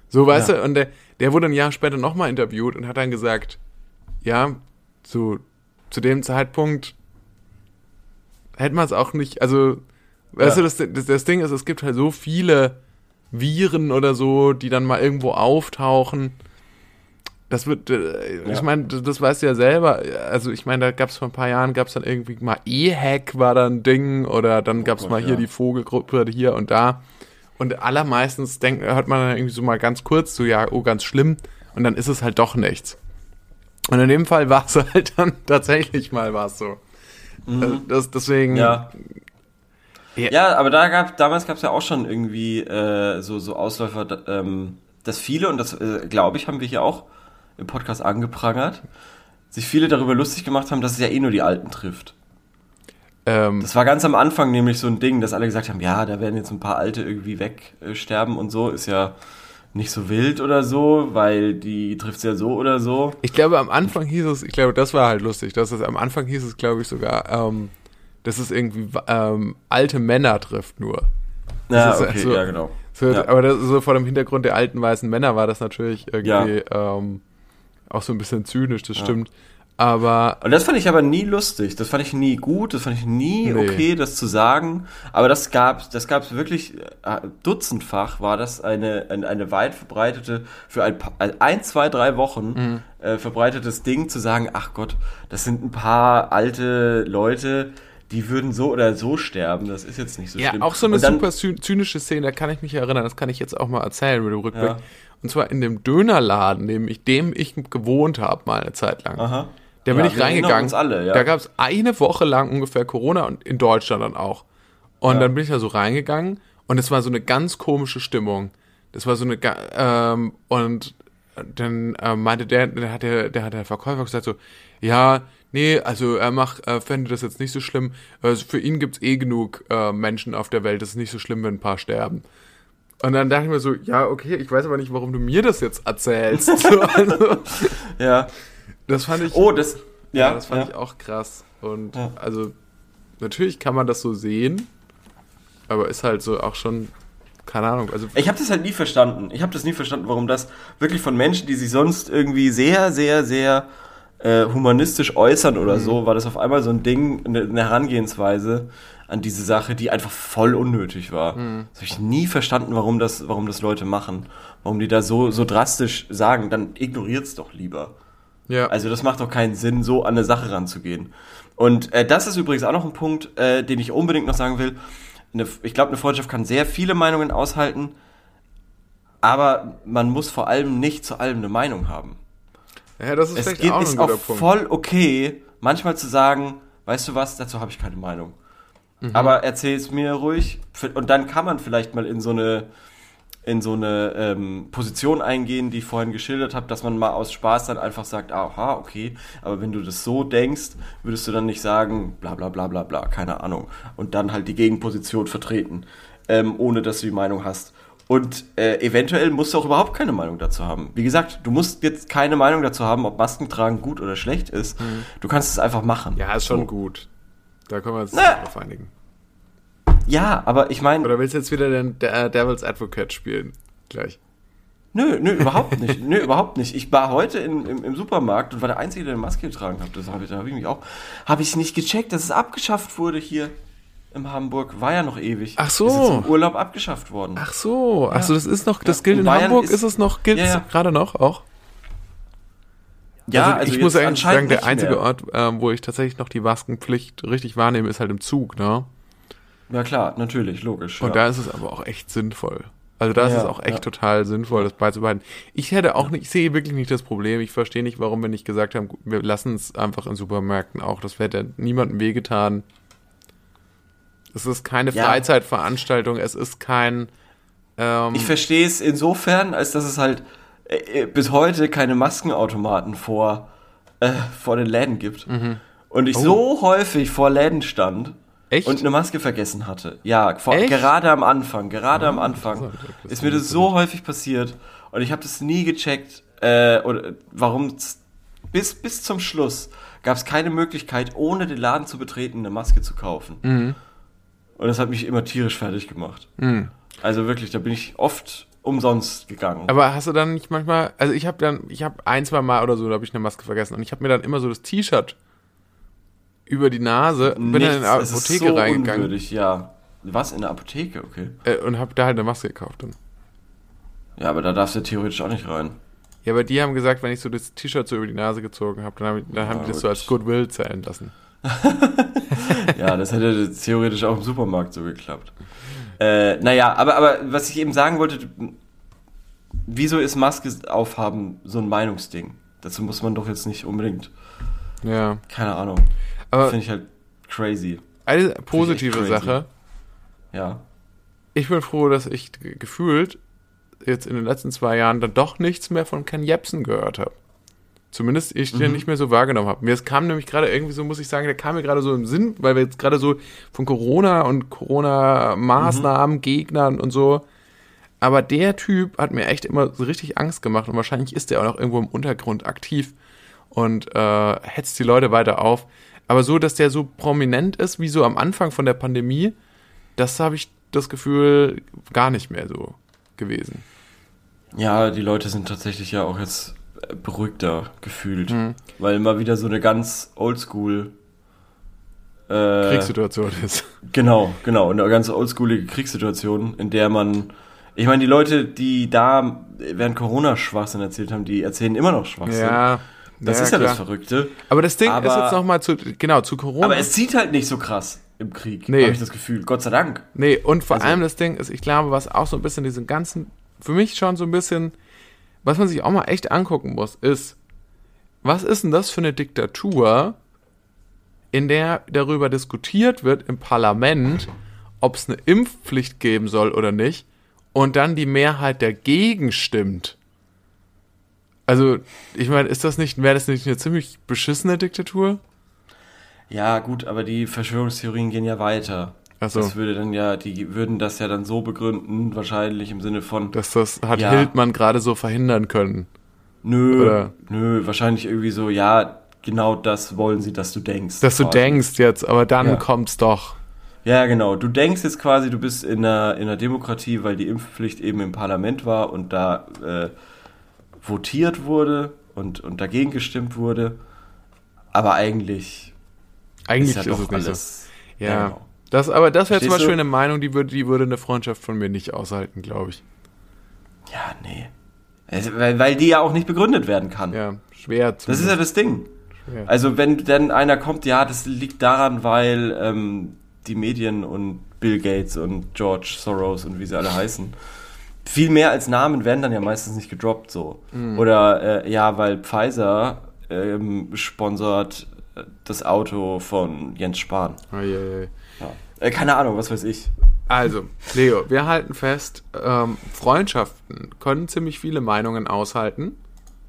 So, weißt ja. du, und der, der wurde ein Jahr später nochmal interviewt und hat dann gesagt, ja, zu, zu dem Zeitpunkt hätte man es auch nicht, also, weißt ja. du, das, das, das Ding ist, es gibt halt so viele Viren oder so, die dann mal irgendwo auftauchen. Das wird, äh, ja. ich meine, das, weißt du ja selber. Also ich meine, da gab es vor ein paar Jahren, gab es dann irgendwie mal E-Hack war da ein Ding oder dann oh gab es mal hier ja. die Vogelgruppe hier und da. Und allermeistens denkt, hört man dann irgendwie so mal ganz kurz so, ja, oh, ganz schlimm. Und dann ist es halt doch nichts. Und in dem Fall war es halt dann tatsächlich mal was so. Mhm. Also das, deswegen. Ja. ja. Ja, aber da gab, damals gab es ja auch schon irgendwie äh, so, so Ausläufer, ähm, dass viele, und das äh, glaube ich, haben wir hier auch im Podcast angeprangert, sich viele darüber lustig gemacht haben, dass es ja eh nur die Alten trifft. Ähm, das war ganz am Anfang nämlich so ein Ding, dass alle gesagt haben, ja, da werden jetzt ein paar Alte irgendwie wegsterben und so, ist ja nicht so wild oder so, weil die trifft es ja so oder so. Ich glaube, am Anfang hieß es, ich glaube, das war halt lustig, dass es am Anfang hieß es, glaube ich, sogar, ähm, dass es irgendwie ähm, alte Männer trifft nur. Ja, okay, so, ja, genau. So, ja. Aber das, so vor dem Hintergrund der alten weißen Männer war das natürlich irgendwie ja. ähm, auch so ein bisschen zynisch, das stimmt. Aber. Und das fand ich aber nie lustig. Das fand ich nie gut. Das fand ich nie nee. okay, das zu sagen. Aber das gab das gab's wirklich äh, dutzendfach war das eine, eine, eine weit verbreitete, für ein, ein zwei, drei Wochen mhm. äh, verbreitetes Ding zu sagen, ach Gott, das sind ein paar alte Leute, die würden so oder so sterben. Das ist jetzt nicht so ja, schlimm. Ja, auch so eine dann, super zynische Szene, da kann ich mich erinnern, das kann ich jetzt auch mal erzählen mit dem Rückblick. Ja. Und zwar in dem Dönerladen, dem ich, dem ich gewohnt habe, mal eine Zeit lang. Aha. Da bin ja, ich reingegangen. Alle, ja. Da gab es eine Woche lang ungefähr Corona und in Deutschland dann auch. Und ja. dann bin ich da so reingegangen und es war so eine ganz komische Stimmung. Das war so eine ähm, und dann äh, meinte der, der hat der, der hat der Verkäufer gesagt so, ja, nee, also er macht, er fände das jetzt nicht so schlimm. Also für ihn gibt's eh genug äh, Menschen auf der Welt. Das ist nicht so schlimm, wenn ein paar sterben. Und dann dachte ich mir so, ja, okay, ich weiß aber nicht, warum du mir das jetzt erzählst. so, also, ja. Das fand ich. Oh, das. Ja, ja das fand ja. ich auch krass. Und ja. also, natürlich kann man das so sehen, aber ist halt so auch schon. Keine Ahnung. Also ich habe das halt nie verstanden. Ich habe das nie verstanden, warum das wirklich von Menschen, die sich sonst irgendwie sehr, sehr, sehr äh, humanistisch äußern oder mhm. so, war das auf einmal so ein Ding, eine, eine, Herangehensweise an diese Sache, die einfach voll unnötig war. Mhm. Das habe ich nie verstanden, warum das, warum das Leute machen. Warum die da so, so drastisch sagen, dann ignoriert's doch lieber. Ja. Also das macht doch keinen Sinn, so an eine Sache ranzugehen. Und äh, das ist übrigens auch noch ein Punkt, äh, den ich unbedingt noch sagen will. Eine, ich glaube, eine Freundschaft kann sehr viele Meinungen aushalten, aber man muss vor allem nicht zu allem eine Meinung haben. Ja, das ist es geht, auch ist auch voll okay, manchmal zu sagen, weißt du was, dazu habe ich keine Meinung. Mhm. Aber erzähl es mir ruhig. Und dann kann man vielleicht mal in so eine in so eine ähm, Position eingehen, die ich vorhin geschildert habe, dass man mal aus Spaß dann einfach sagt, aha, okay, aber wenn du das so denkst, würdest du dann nicht sagen, bla bla bla bla bla, keine Ahnung. Und dann halt die Gegenposition vertreten, ähm, ohne dass du die Meinung hast. Und äh, eventuell musst du auch überhaupt keine Meinung dazu haben. Wie gesagt, du musst jetzt keine Meinung dazu haben, ob Maskentragen gut oder schlecht ist. Du kannst es einfach machen. Ja, ist schon So. gut. Da können wir uns Na. drauf einigen. Ja, aber ich meine, Oder willst du jetzt wieder den De äh, Devil's Advocate spielen? Gleich. nö, nö, überhaupt nicht. Nö, überhaupt nicht. Ich war heute in, im, im Supermarkt und war der Einzige, der eine Maske getragen hat. Das habe ich, da hab ich mich auch. Habe ich nicht gecheckt, dass es abgeschafft wurde hier in Hamburg. War ja noch ewig. Ach so. Ist jetzt im Urlaub abgeschafft worden. Ach so, ach so, das ist noch, das Ja, gilt in in Hamburg, ist- ist, es noch, gilt Ja, es ja. gerade noch auch? ja, also, ich jetzt muss eigentlich sagen, der einzige mehr. Ort, ähm, wo ich tatsächlich noch die Maskenpflicht richtig wahrnehme, ist halt im Zug, ne? Ja klar, natürlich, logisch. Und ja. da ist es aber auch echt sinnvoll. Also da ist Ja, es auch echt ja. total sinnvoll, das beizubehalten. Ich hätte auch nicht, ich sehe wirklich nicht das Problem. Ich verstehe nicht, warum wir nicht gesagt haben, wir lassen es einfach in Supermärkten auch. Das hätte niemandem wehgetan. Es ist keine. Freizeitveranstaltung, es ist kein ähm, Ich verstehe es insofern, als dass es halt äh, äh, bis heute keine Maskenautomaten vor, äh, vor den Läden gibt. Und ich Oh. so häufig vor Läden stand Echt? und eine Maske vergessen hatte. Ja, vor, gerade am Anfang, gerade am Anfang. Das ist mir das so häufig passiert und ich habe das nie gecheckt, äh, oder warum bis, bis zum Schluss gab es keine Möglichkeit, ohne den Laden zu betreten, eine Maske zu kaufen. Mhm. Und das hat mich immer tierisch fertig gemacht. Also wirklich, da bin ich oft umsonst gegangen. Aber hast du dann nicht manchmal, also ich habe dann, ich habe ein, zwei Mal oder so, da habe ich eine Maske vergessen und ich habe mir dann immer so das T-Shirt über die Nase, bin dann in ist Apotheke so reingegangen Unwürdig, ja. Was in der Apotheke, okay. äh, und habe da halt eine Maske gekauft dann. Ja, aber da darfst du theoretisch auch nicht rein. Ja, aber die haben gesagt, wenn ich so das T-Shirt so über die Nase gezogen habe, dann, hab dann haben Ja, die das so als Goodwill zählen lassen. Ja, das hätte theoretisch auch im Supermarkt so geklappt. Äh, naja, aber, aber was ich eben sagen wollte, wieso ist Maske aufhaben so ein Meinungsding? Dazu muss man doch jetzt nicht unbedingt, Ja. keine Ahnung. Finde ich halt crazy. eine positive. Sache, Ja. ich bin froh, dass ich gefühlt jetzt in den letzten zwei Jahren dann doch nichts mehr von Ken Jebsen gehört habe. Zumindest ich Mhm. den nicht mehr so wahrgenommen habe. Mir es kam nämlich gerade irgendwie so, muss ich sagen, der kam mir gerade so im Sinn, weil wir jetzt gerade so von Corona und Corona-Maßnahmen, Mhm. Gegnern und so. Aber der Typ hat mir echt immer so richtig Angst gemacht und wahrscheinlich ist der auch noch irgendwo im Untergrund aktiv und äh, hetzt die Leute weiter auf. Aber so, dass der so prominent ist, wie so am Anfang von der Pandemie, das habe ich das Gefühl gar nicht mehr so gewesen. Ja, die Leute sind tatsächlich ja auch jetzt beruhigter gefühlt. Mhm. Weil immer wieder so eine ganz oldschool äh, Kriegssituation ist. Genau, genau. Eine ganz oldschoolige Kriegssituation, in der man. Ich meine, die Leute, die da während Corona Schwachsinn erzählt haben, die erzählen immer noch Schwachsinn. Ja, das ist ja das klar. Verrückte. Aber das Ding Aber- ist jetzt nochmal zu, genau, zu Corona. Aber es zieht halt nicht so krass im Krieg, Nee. habe ich das Gefühl. Gott sei Dank. Nee, und vor Also- allem das Ding ist, ich glaube, was auch so ein bisschen diesen ganzen, für mich schon so ein bisschen, was man sich auch mal echt angucken muss, ist, was ist denn das für eine Diktatur, in der darüber diskutiert wird im Parlament, ob es eine Impfpflicht geben soll oder nicht, und dann die Mehrheit dagegen stimmt. Also, ich meine, ist das nicht, wäre das nicht eine ziemlich beschissene Diktatur? Ja, gut, aber die Verschwörungstheorien gehen ja weiter. Ach so. Das würde dann ja, die würden das ja dann so begründen, wahrscheinlich im Sinne von, Dass das hat Ja. Hildmann gerade so verhindern können. nö, Oder- nö, wahrscheinlich irgendwie so, ja, genau das wollen sie, dass du denkst. Dass du quasi. denkst jetzt, aber dann Ja. kommt's doch. Ja, genau. Du denkst jetzt quasi, du bist in einer, in einer Demokratie, weil die Impfpflicht eben im Parlament war und da äh, votiert wurde und, und dagegen gestimmt wurde. Aber eigentlich Eigentlich ist ist, ja doch nicht alles. so. Ja. genau. Das, aber das wäre zum Beispiel eine Meinung, die würde, die würde eine Freundschaft von mir nicht aushalten, glaube ich. Ja, nee. Also, weil, weil die ja auch nicht begründet werden kann. Ja, schwer zu. Das ist ja das Ding. schwer. Also wenn dann einer kommt, ja, das liegt daran, weil ähm, die Medien und Bill Gates und George Soros und wie sie alle heißen, viel mehr als Namen werden dann ja meistens nicht gedroppt so. Oder äh, ja, weil Pfizer ähm, sponsert äh, das Auto von Jens Spahn. Eieiei. Ja. Äh, keine Ahnung, was weiß ich. Also, Leo, wir halten fest, ähm, Freundschaften können ziemlich viele Meinungen aushalten.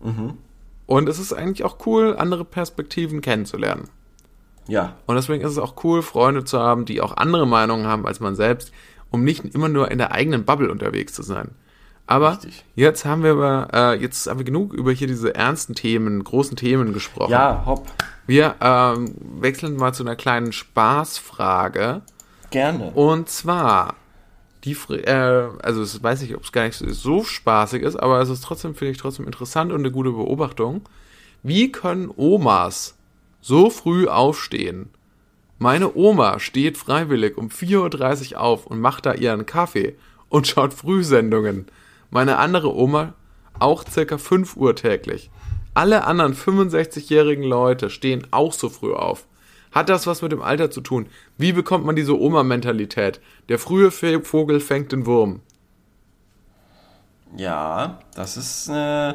Mhm. Und es ist eigentlich auch cool, andere Perspektiven kennenzulernen. Ja, Und deswegen ist es auch cool, Freunde zu haben, die auch andere Meinungen haben als man selbst. Um nicht immer nur in der eigenen Bubble unterwegs zu sein. Aber Richtig. jetzt haben wir über, äh, jetzt haben wir genug über hier diese ernsten Themen, großen Themen gesprochen. Ja, hopp. Wir ähm, wechseln mal zu einer kleinen Spaßfrage. Gerne. Und zwar, die, äh, also es weiß ich, ob es gar nicht so- so spaßig ist, aber es ist trotzdem, finde ich, trotzdem interessant und eine gute Beobachtung. Wie können Omas so früh aufstehen? Meine Oma steht freiwillig um 4.30 Uhr auf und macht da ihren Kaffee und schaut Frühsendungen. Meine andere Oma auch circa 5 Uhr täglich. Alle anderen 65-jährigen Leute stehen auch so früh auf. Hat das was mit dem Alter zu tun? Wie bekommt man diese Oma-Mentalität? Der frühe Vogel fängt den Wurm. Ja, das ist äh,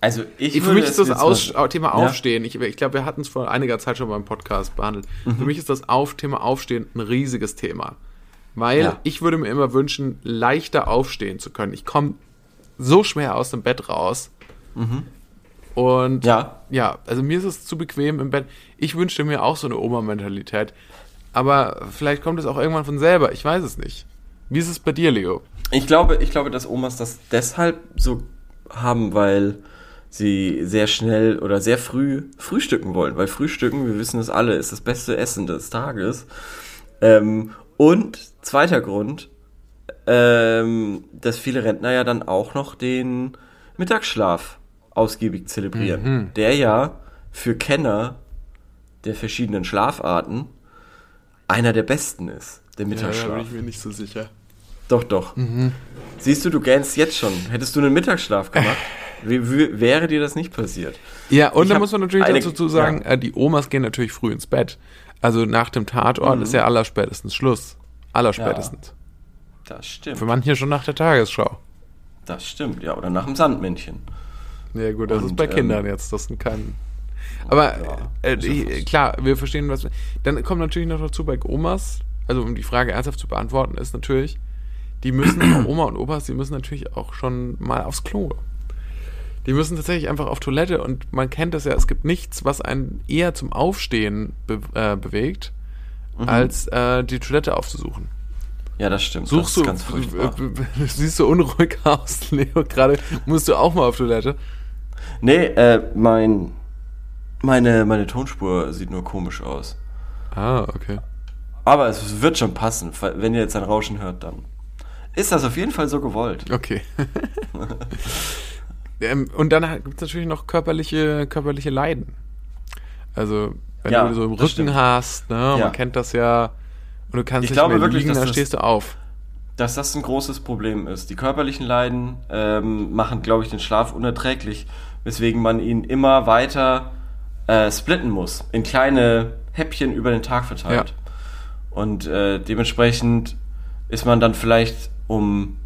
also ich Für würde mich ist das Aus mal- Thema Ja. Aufstehen. Ich, ich glaube, wir hatten es vor einiger Zeit schon beim Podcast behandelt. Mhm. Für mich ist das Auf Thema Aufstehen ein riesiges Thema. Weil Ja. ich würde mir immer wünschen, leichter aufstehen zu können. Ich komme so schwer aus dem Bett raus. Und Mhm. Ja. ja, also mir ist es zu bequem im Bett. Ich wünschte mir auch so eine Oma-Mentalität. Aber vielleicht kommt es auch irgendwann von selber. Ich weiß es nicht. Wie ist es bei dir, Leo? Ich glaube, ich glaube, dass Omas das deshalb so haben, weil sie sehr schnell oder sehr früh frühstücken wollen. Weil Frühstücken, wir wissen es alle, ist das beste Essen des Tages. Ähm, und zweiter Grund, ähm, dass viele Rentner ja dann auch noch den Mittagsschlaf ausgiebig zelebrieren. Der ja für Kenner der verschiedenen Schlafarten einer der besten ist. Der Mittagsschlaf. mir nicht so sicher. Doch, doch. Siehst du, du gähnst jetzt schon. Hättest du einen Mittagsschlaf gemacht, wie, wie, wäre dir das nicht passiert. Ja, und Ich da muss man natürlich eine- dazu zu sagen, äh, die Omas gehen natürlich früh ins Bett. Also nach dem Tatort ist ja allerspätestens Schluss. Allerspätestens. Das stimmt. Für manche schon nach der Tagesschau. Das stimmt, ja. Oder nach dem Sandmännchen. Ja gut, das Und, ist bei ähm, Kindern jetzt, das sind kein... Aber Ja, äh, ja fast- klar, wir verstehen, was... Dann kommt natürlich noch dazu bei Omas, also um die Frage ernsthaft zu beantworten, ist natürlich, die müssen, Oma und Opas, die müssen natürlich auch schon mal aufs Klo. Die müssen tatsächlich einfach auf Toilette und man kennt das ja, es gibt nichts, was einen eher zum Aufstehen be äh, bewegt, Mhm. als äh, die Toilette aufzusuchen. Ja, das stimmt. Suchst das du, ganz furchtbar. siehst du unruhig aus, Leo, gerade musst du auch mal auf Toilette. Nee, äh, mein, meine, meine Tonspur sieht nur komisch aus. Ah, okay. Aber es wird schon passen. Wenn ihr jetzt ein Rauschen hört, dann ist das auf jeden Fall so gewollt. Okay. ähm, und dann gibt es natürlich noch körperliche, körperliche Leiden. Also, wenn Ja, du so im Rücken stimmt. hast, ne, Ja. man kennt das ja, und du kannst Ich nicht glaube mehr wirklich, liegen, dass dann das- stehst du auf. dass das ein großes Problem ist. Die körperlichen Leiden ähm, machen, glaube ich, den Schlaf unerträglich, weswegen man ihn immer weiter äh, splitten muss, in kleine Häppchen über den Tag verteilt. Ja. Und äh, dementsprechend ist man dann vielleicht um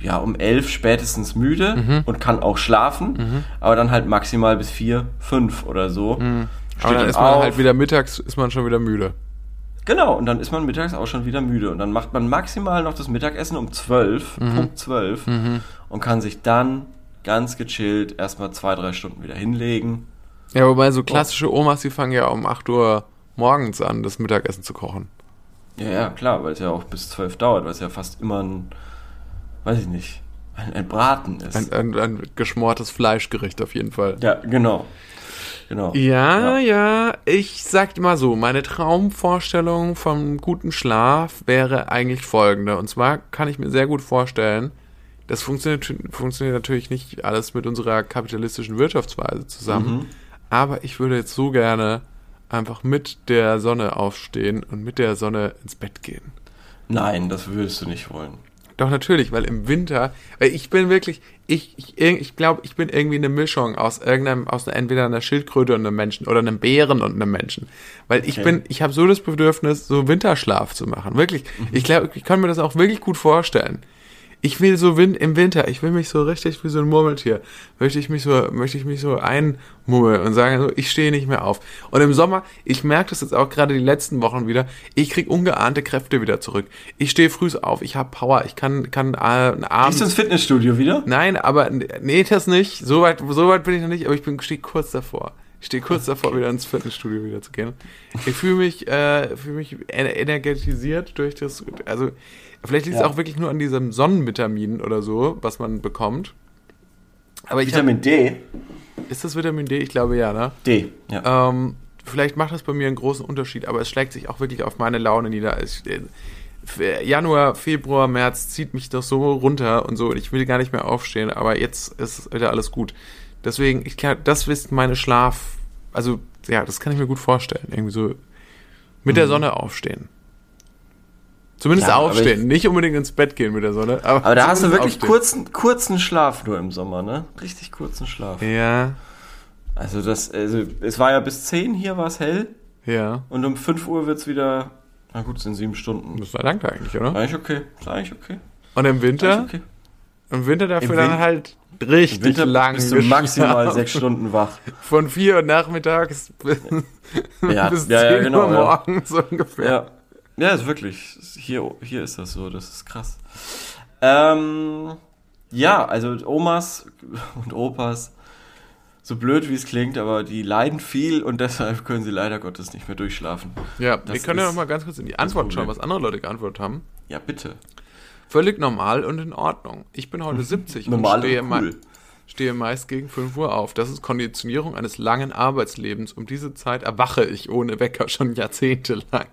ja um elf spätestens müde Mhm. und kann auch schlafen, aber dann halt maximal bis vier, fünf oder so. Steht Mhm. Aber dann ist man auf. halt wieder mittags, ist man schon wieder müde. Genau, und dann ist man mittags auch schon wieder müde. Und dann macht man maximal noch das Mittagessen um 12, Mhm. Punkt 12, und kann sich dann ganz gechillt erstmal zwei, drei Stunden wieder hinlegen. Ja, wobei so klassische Omas, die fangen ja um 8 Uhr morgens an, das Mittagessen zu kochen. Ja, ja, klar, weil es ja auch bis 12 dauert, weil es ja fast immer ein, weiß ich nicht, ein, ein Braten ist. Ein, ein, ein geschmortes Fleischgericht auf jeden Fall. ja, genau. Genau. Ja, ja, ich sag mal so, meine Traumvorstellung vom guten Schlaf wäre eigentlich folgende. Und zwar kann ich mir sehr gut vorstellen, das funktioniert, funktioniert natürlich nicht alles mit unserer kapitalistischen Wirtschaftsweise zusammen, aber ich würde jetzt so gerne einfach mit der Sonne aufstehen und mit der Sonne ins Bett gehen. Nein, das würdest du nicht wollen. Doch natürlich, weil im Winter, weil ich bin wirklich, ich, ich, ich glaube, ich bin irgendwie eine Mischung aus irgendeinem, aus entweder einer Schildkröte und einem Menschen oder einem Bären und einem Menschen. Weil ich Okay. bin, ich habe so das Bedürfnis, so Winterschlaf zu machen. Wirklich. Ich glaube, ich kann mir das auch wirklich gut vorstellen. Ich will so Win im Winter, ich will mich so richtig wie so ein Murmeltier, möchte ich mich so, möchte ich mich so einmummeln und sagen so, ich stehe nicht mehr auf. Und im Sommer, ich merke das jetzt auch gerade die letzten Wochen wieder, ich krieg ungeahnte Kräfte wieder zurück. Ich stehe früh auf, ich habe Power, ich kann, kann äh, einen Gehst Abend. du ins Fitnessstudio wieder? Nein, aber nee, das nicht. So weit, so weit bin ich noch nicht, aber ich bin stehe kurz davor. Ich stehe kurz davor, wieder ins Fitnessstudio wieder zu gehen. Ich fühle mich, äh, fühle mich ener- energetisiert durch das. Also Vielleicht liegt es Ja. auch wirklich nur an diesem Sonnenvitamin oder so, was man bekommt. Aber ich hab, Vitamin D. ist das Vitamin D? Ich glaube ja, ne? D, ja. Ähm, vielleicht macht das bei mir einen großen Unterschied, aber es schlägt sich auch wirklich auf meine Laune nieder. Ich, äh, Januar, Februar, März zieht mich doch so runter und so und ich will gar nicht mehr aufstehen, aber jetzt ist wieder alles gut. Deswegen, ich glaube, das ist meine Schlaf, also ja, das kann ich mir gut vorstellen. Irgendwie so mit der Sonne aufstehen. Zumindest. Ja, aufstehen, ich- nicht unbedingt ins Bett gehen mit der Sonne. Aber, Aber da hast du wirklich aufstehen. kurzen, kurzen Schlaf nur im Sommer, ne? Richtig kurzen Schlaf. Ja, Also das, also es war ja bis 10 hier war es hell ja. und um 5 Uhr wird es wieder, na gut, es sind sieben Stunden. Das war danke eigentlich, oder? Eigentlich okay, ist eigentlich okay. Und im Winter? Okay. Im Winter dafür Im dann Win- halt richtig Im Winter lang. bist du maximal geschlafen. sechs Stunden wach. Von 4 Uhr nachmittags bis, Ja, bis 10 ja, ja, genau, Uhr ja. morgens so ungefähr. Ja, ja, ist wirklich. Hier, hier ist das so, das ist krass. Ähm, ja, also Omas und Opas, so blöd wie es klingt, aber die leiden viel und deshalb können sie leider Gottes nicht mehr durchschlafen. Ja, Das wir können ja noch mal ganz kurz in die Antworten schauen, was andere Leute geantwortet haben. Ja, bitte. Völlig normal und in Ordnung. Ich bin heute 70 Normal und stehe, und cool. Stehe meist gegen 5 Uhr auf. Das ist Konditionierung eines langen Arbeitslebens. Um diese Zeit erwache ich ohne Wecker schon jahrzehntelang.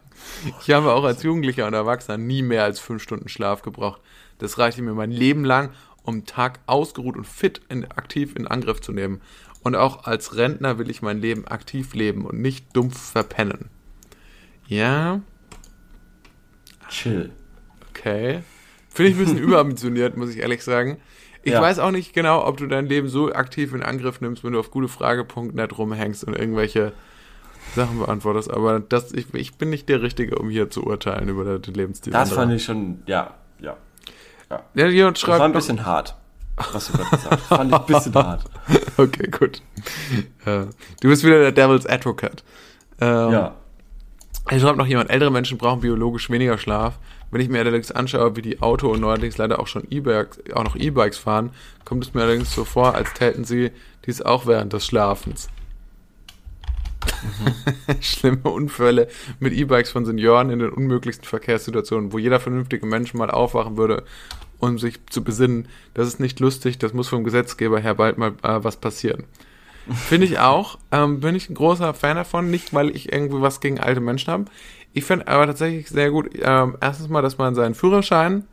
Ich habe auch als Jugendlicher und Erwachsener nie mehr als 5 Stunden Schlaf gebraucht. Das reichte mir mein Leben lang, um Tag ausgeruht und fit in, aktiv in Angriff zu nehmen. Und auch als Rentner will ich mein Leben aktiv leben und nicht dumpf verpennen. Ja, Chill. Okay. Finde ich ein bisschen überambitioniert, muss ich ehrlich sagen. Ich Ja. weiß auch nicht genau, ob du dein Leben so aktiv in Angriff nimmst, wenn du auf gutefrage.net rumhängst und irgendwelche Sachen beantwortest. Aber das, ich, ich bin nicht der Richtige, um hier zu urteilen über den Lebensstil. Das anderer. fand ich schon, ja, ja. Ja, jemand Das schreibt. war ein noch- bisschen hart, was du gerade gesagt hast. Fand ich ein bisschen hart. Okay, gut. Ja. Du bist wieder der Devil's Advocate. Ähm, Ja. Hier schreibt noch jemand, ältere Menschen brauchen biologisch weniger Schlaf. Wenn ich mir allerdings anschaue, wie die Auto- und neuerdings leider auch schon E-Bikes, auch noch E-Bikes fahren, kommt es mir allerdings so vor, als täten sie dies auch während des Schlafens. Schlimme Unfälle mit E-Bikes von Senioren in den unmöglichsten Verkehrssituationen, wo jeder vernünftige Mensch mal aufwachen würde, um sich zu besinnen. Das ist nicht lustig, das muss vom Gesetzgeber her bald mal äh, was passieren. Finde ich auch. Ähm, bin ich ein großer Fan davon. Nicht, weil ich irgendwie was gegen alte Menschen habe. Ich finde aber tatsächlich sehr gut, ähm, erstens mal, dass man seinen Führerschein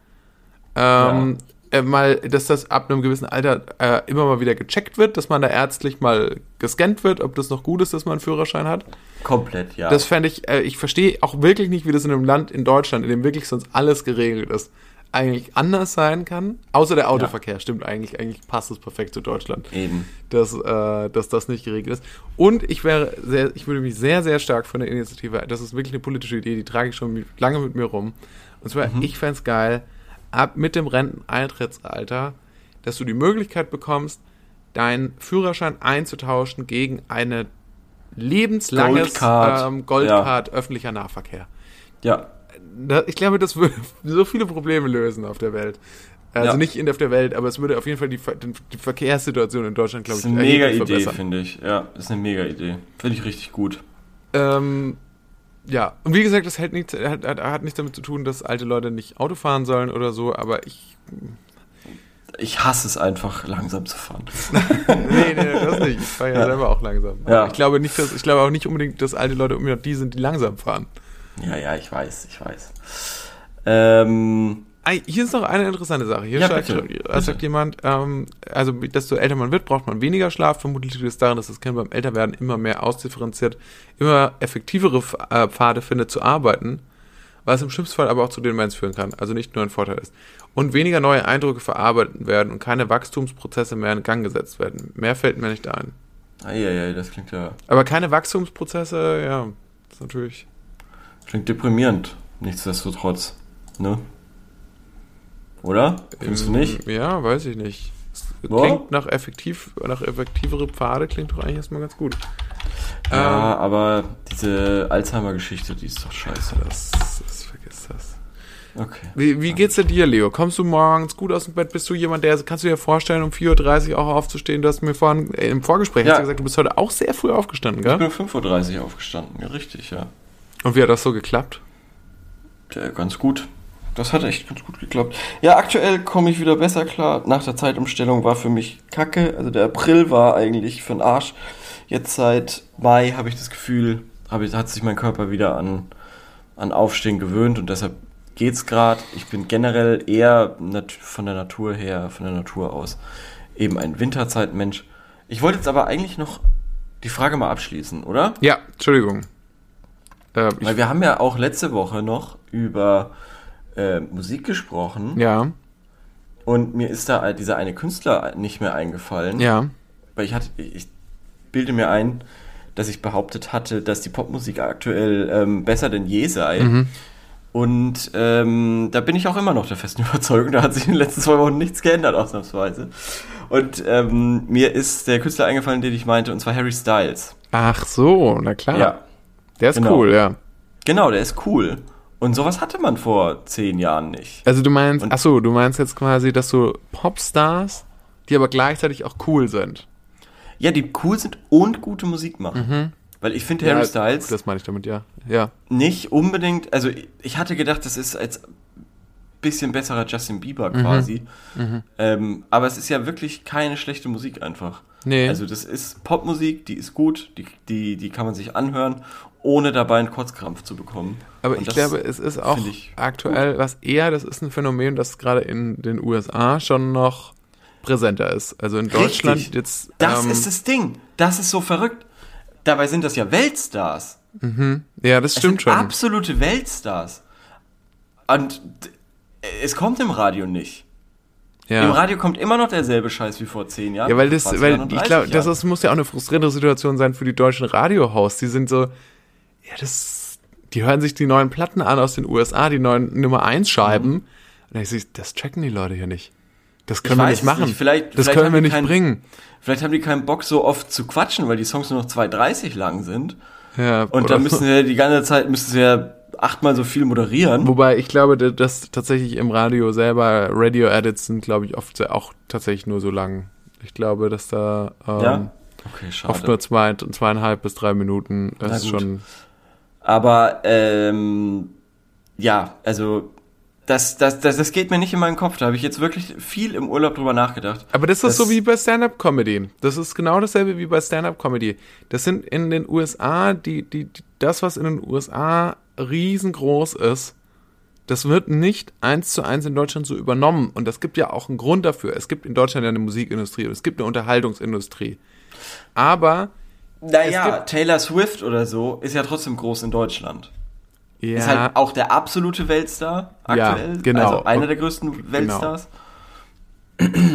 ähm, äh, mal, dass das ab einem gewissen Alter äh, immer mal wieder gecheckt wird, dass man da ärztlich mal gescannt wird, ob das noch gut ist, dass man einen Führerschein hat. Komplett, ja. Das fände ich, äh, ich verstehe auch wirklich nicht, wie das in einem Land in Deutschland, in dem wirklich sonst alles geregelt ist, eigentlich anders sein kann. Außer der Autoverkehr, stimmt eigentlich, eigentlich passt es perfekt zu Deutschland Eben. dass, äh, dass das nicht geregelt ist. Und ich wäre sehr, ich würde mich sehr, sehr stark von der Initiative, das ist wirklich eine politische Idee, die trage ich schon mit, lange mit mir rum. Und zwar, ich fände es geil, ab mit dem Renteneintrittsalter, dass du die Möglichkeit bekommst, deinen Führerschein einzutauschen gegen eine lebenslanges Goldcard. ähm, Goldcard öffentlicher Nahverkehr. Ja. Ich glaube, das würde so viele Probleme lösen auf der Welt. Also Ja. nicht in auf der Welt, aber es würde auf jeden Fall die, Ver- die Verkehrssituation in Deutschland, glaube ich, ist eine mega Idee, verbessern. finde ich. Ja, das ist eine mega Idee. Finde ich richtig gut. Ähm, ja, und wie gesagt, das hält nichts, hat, hat, hat nichts damit zu tun, dass alte Leute nicht Auto fahren sollen oder so, aber ich. Ich hasse es einfach, langsam zu fahren. Nee, nee, das nicht. Ich fahre ja, Ja. selber auch langsam. Ja. Ich glaube nicht, dass, ich glaube auch nicht unbedingt, dass alte Leute unbedingt die sind, die langsam fahren. Ja, ja, ich weiß, ich weiß. Ähm, Hier ist noch eine interessante Sache. Hier Ja, sagt, bitte, äh, bitte. sagt jemand, ähm, also desto älter man wird, braucht man weniger Schlaf. Vermutlich liegt es daran, dass das Kind beim Älterwerden immer mehr ausdifferenziert, immer effektivere äh, Pfade findet zu arbeiten, was im schlimmsten Fall aber auch zu Demenz führen kann, also nicht nur ein Vorteil ist. Und weniger neue Eindrücke verarbeitet werden und keine Wachstumsprozesse mehr in Gang gesetzt werden. Mehr fällt mir nicht ein. eieiei, das klingt ja, Aber keine Wachstumsprozesse, ja, ist natürlich. Klingt deprimierend. Nichtsdestotrotz, ne? Oder? Findest du nicht? Ja, weiß ich nicht. Ja. Klingt nach effektiv, nach effektivere Pfade klingt doch eigentlich erstmal ganz gut. Ja, Ähm, aber diese Alzheimer-Geschichte, die ist doch scheiße. das, das vergiss das. Okay. Wie, wie geht's dir dir, Leo? Kommst du morgens gut aus dem Bett? Bist du jemand, der, kannst du dir vorstellen, um 4.30 Uhr auch aufzustehen? Du hast mir vorhin äh, im Vorgespräch Ja. gesagt, du bist heute auch sehr früh aufgestanden, Ich gell? bin um 5.30 Uhr aufgestanden, ja, richtig, ja. Und wie hat das so geklappt? ja. Ganz gut. Das hat echt ganz gut geklappt. Ja, aktuell komme ich wieder besser klar. Nach der Zeitumstellung war für mich kacke. Also der April war eigentlich für den Arsch. Jetzt seit Mai habe ich das Gefühl, ich, hat sich mein Körper wieder an, an Aufstehen gewöhnt und deshalb geht's gerade. Ich bin generell eher von der Natur her, von der Natur aus, eben ein Winterzeitmensch. Ich wollte jetzt aber eigentlich noch die Frage mal abschließen, oder? Ja, Entschuldigung. Äh, Weil wir haben ja auch letzte Woche noch über äh, Musik gesprochen. Ja. Und mir ist da dieser eine Künstler nicht mehr eingefallen. Ja. Weil ich hatte, ich bilde mir ein, dass ich behauptet hatte, dass die Popmusik aktuell ähm, besser denn je sei. Mhm. Und ähm, da bin ich auch immer noch der festen Überzeugung. Da hat sich in den letzten zwei Wochen nichts geändert, ausnahmsweise. Und ähm, mir ist der Künstler eingefallen, den ich meinte, und zwar Harry Styles. Ach so, na klar. Ja. Der ist Genau. cool, ja. Genau, der ist cool. Und sowas hatte man vor zehn Jahren nicht. Also du meinst, Und- ach so, du meinst jetzt quasi, dass so Popstars, die aber gleichzeitig auch cool sind. Ja, die cool sind und gute Musik machen. Weil ich finde Harry ja, Styles Das meine ich damit, ja. Ja. nicht unbedingt, also ich hatte gedacht, das ist als bisschen besserer Justin Bieber quasi. Ähm, aber es ist ja wirklich keine schlechte Musik einfach. Nee. Also das ist Popmusik, die ist gut, die, die, die kann man sich anhören, ohne dabei einen Kotzkrampf zu bekommen. Aber Und ich glaube, es ist auch aktuell, was eher, das ist ein Phänomen, das gerade in den USA schon noch präsenter ist. Also in Deutschland Richtig. jetzt. Das ähm, ist das Ding. Das ist so verrückt. Dabei sind das ja Weltstars. Ja, das Es stimmt schon. absolute Weltstars. Und es kommt im Radio nicht. Im Ja. Radio kommt immer noch derselbe Scheiß wie vor 10 Jahren. Ja, weil das, 20 weil ich 30 glaube, das ist, muss ja auch eine frustrierende Situation sein für die deutschen Radiohosts. Die sind so, ja, das, die hören sich die neuen Platten an aus den USA, die neuen Nummer 1 Scheiben. Mhm. Und dann ich, das checken die Leute hier nicht. Das Ich können wir weiß nicht machen. nicht. Vielleicht- das vielleicht können haben wir nicht keinen- bringen. Vielleicht haben die keinen Bock, so oft zu quatschen, weil die Songs nur noch 2,30 lang sind. Ja, Und dann müssen sie ja die ganze Zeit müssen sie ja achtmal so viel moderieren. Wobei ich glaube, da- dass tatsächlich im Radio selber Radio-Edits sind, glaube ich, oft auch tatsächlich nur so lang. Ich glaube, dass da ähm, ja? Okay, oft nur zwei, zweieinhalb bis drei Minuten Na das ist gut. schon. Aber ähm, ja, also das, das, das, das geht mir nicht in meinen Kopf. Da habe ich jetzt wirklich viel im Urlaub drüber nachgedacht. Aber das ist Das- so wie bei Stand-Up-Comedy. Das ist genau dasselbe wie bei Stand-Up-Comedy. Das sind in den USA, die, die, die, das, was in den USA riesengroß ist, das wird nicht eins zu eins in Deutschland so übernommen. Und das gibt ja auch einen Grund dafür. Es gibt in Deutschland ja eine Musikindustrie und es gibt eine Unterhaltungsindustrie. Aber, Naja, Taylor Swift oder so ist ja trotzdem groß in Deutschland. ja, Ist halt auch der absolute Weltstar aktuell. genau. Also einer der größten Weltstars.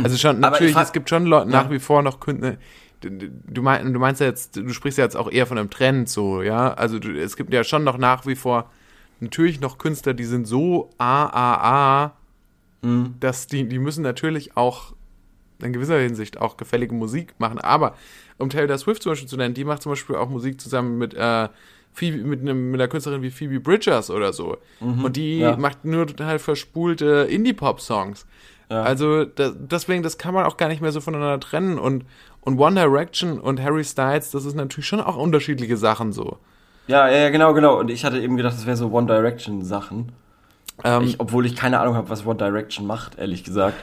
Also schon, natürlich, es gibt schon Leute, Ja. nach wie vor noch Künstler. Du, du, mein, du meinst ja jetzt, du sprichst ja jetzt auch eher von einem Trend so, ja? Also du, es gibt ja schon noch nach wie vor natürlich noch Künstler, die sind so AAA, Mhm. dass die, die müssen natürlich auch in gewisser Hinsicht auch gefällige Musik machen. Aber um Taylor Swift zum Beispiel zu nennen, die macht zum Beispiel auch Musik zusammen mit, äh, Phoebe, mit, einem, mit einer Künstlerin wie Phoebe Bridgers oder so. Und die Mhm. ja. macht nur total verspulte Indie-Pop-Songs. Ja. Also da, deswegen, das kann man auch gar nicht mehr so voneinander trennen. Und, und One Direction und Harry Styles, das ist natürlich schon auch unterschiedliche Sachen so. Ja, ja, genau, genau. Und ich hatte eben gedacht, das wäre so One Direction Sachen. Ähm, Ich, obwohl ich keine Ahnung habe, was One Direction macht, ehrlich gesagt.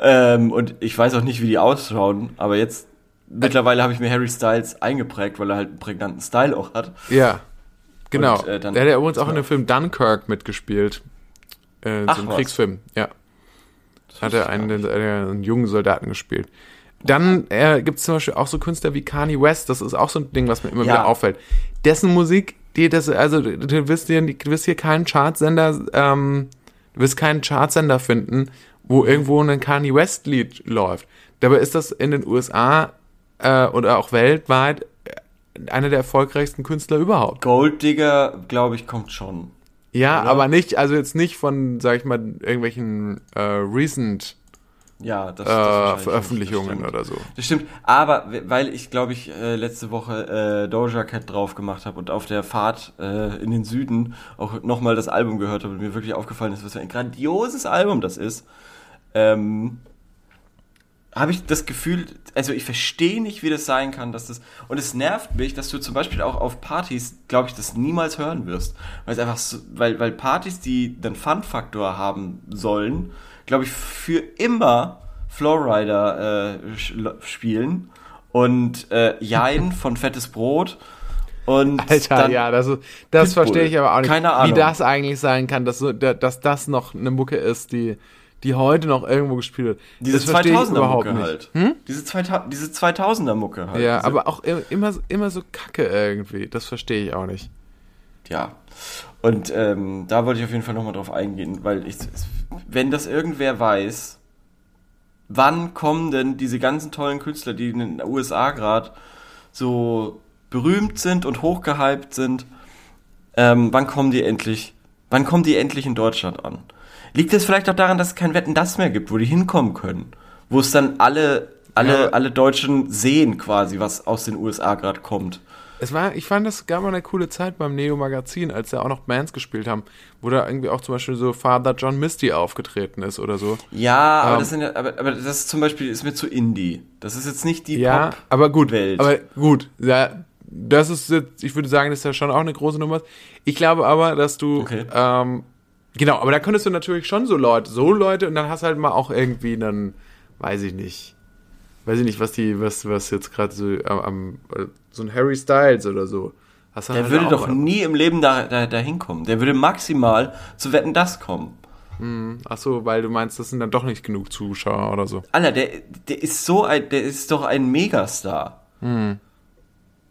Ähm, und ich weiß auch nicht, wie die ausschauen, aber jetzt mittlerweile habe ich mir Harry Styles eingeprägt, weil er halt einen prägnanten Style auch hat. ja, genau. Und, äh, dann- Der hat ja übrigens auch in dem Film Dunkirk mitgespielt. Äh, Ach, so ein was. Kriegsfilm, ja. Das Hat er einen, einen, einen jungen Soldaten gespielt. Dann äh, gibt es zum Beispiel auch so Künstler wie Kanye West, das ist auch so ein Ding, was mir immer Ja. wieder auffällt. Dessen Musik, die, das, also du, wirst hier, du wirst hier keinen Chartsender, ähm, du wirst keinen Chartsender finden, wo irgendwo ein Kanye West Lied läuft. Dabei ist das in den USA äh, oder auch weltweit äh, einer der erfolgreichsten Künstler überhaupt. Gold Digger, glaube ich, kommt schon. Ja, Oder? aber nicht, also jetzt nicht von, sag ich mal, irgendwelchen äh, recent Ja, das, das äh, Veröffentlichungen das oder so. Das stimmt, aber we- weil ich, glaube ich, äh, letzte Woche äh, Doja Cat drauf gemacht habe und auf der Fahrt äh, in den Süden auch nochmal das Album gehört habe und mir wirklich aufgefallen ist, was für ein grandioses Album das ist, ähm, habe ich das Gefühl, also ich verstehe nicht, wie das sein kann, dass das. Und es nervt mich, dass du zum Beispiel auch auf Partys, glaube ich, das niemals hören wirst. Weil es einfach so, weil, weil Partys, die einen Fun-Faktor haben sollen, glaube ich, für immer Flowrider äh, spielen und äh, Jein von Fettes Brot und Alter, ja, das, das verstehe ich aber auch nicht. Keine Wie Ahnung. das eigentlich sein kann, dass, dass das noch eine Mucke ist, die, die heute noch irgendwo gespielt wird. diese das verstehe ich 2000er überhaupt Mucke nicht. halt. Hm? Diese, 2000 diese 2000er Mucke halt. Ja, diese, aber auch immer, so- immer so kacke irgendwie. Das verstehe ich auch nicht. Ja. Und ähm, da wollte ich auf jeden Fall nochmal drauf eingehen, weil ich, wenn das irgendwer weiß, wann kommen denn diese ganzen tollen Künstler, die in den USA gerade so berühmt sind und hochgehypt sind, ähm, wann kommen die endlich, wann kommen die endlich in Deutschland an? Liegt es vielleicht auch daran, dass es kein Wetten das mehr gibt, wo die hinkommen können? Wo es dann alle, alle, Ja. alle Deutschen sehen quasi, was aus den USA gerade kommt. Es war, ich fand, das gab mal eine coole Zeit beim Neo Magazin, als da auch noch Bands gespielt haben, wo da irgendwie auch zum Beispiel so Father John Misty aufgetreten ist oder so. Ja, aber Ähm. das sind ja, aber, aber das ist zum Beispiel ist mir zu Indie. Das ist jetzt nicht die Ja, Pop. aber gut. Welt. Aber gut, ja, das ist jetzt, ich würde sagen, das ist ja schon auch eine große Nummer. Ich glaube aber, dass du, Okay. ähm, genau, aber da könntest du natürlich schon so Leute, so Leute und dann hast halt mal auch irgendwie einen, weiß ich nicht, weiß ich nicht, was die, was, was jetzt gerade so am, am, so ein Harry Styles oder so. Hast Der halt würde doch nie im Leben da, da, da hinkommen. Der würde maximal zu Wetten das kommen. Ach so, weil du meinst, das sind dann doch nicht genug Zuschauer oder so. Alter, der, der ist so ein, der ist doch ein Megastar. Hm.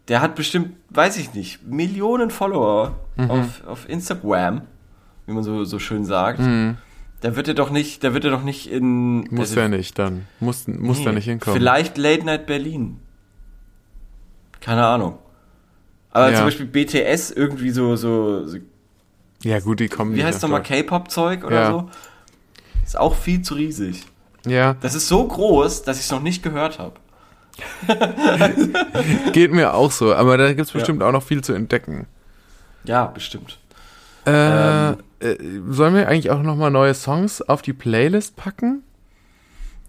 Der hat bestimmt, weiß ich nicht, Millionen Follower Mhm. auf, auf Instagram, wie man so, so schön sagt. Mhm. Da wird er doch nicht, da wird er doch nicht in. Muss also, ja nicht dann. Muss, muss nee, da nicht hinkommen. Vielleicht Late Night Berlin. Keine Ahnung. Aber Ja. zum Beispiel BTS irgendwie so, so, so Ja, gut, die kommen wie heißt nochmal. K-Pop-Zeug oder Ja. so? Ist auch viel zu riesig. Ja, Das ist so groß, dass ich es noch nicht gehört habe. geht mir auch so, aber da gibt's bestimmt auch noch viel zu entdecken. Ja, bestimmt. Äh, Ähm. Äh, sollen wir eigentlich auch nochmal neue Songs auf die Playlist packen?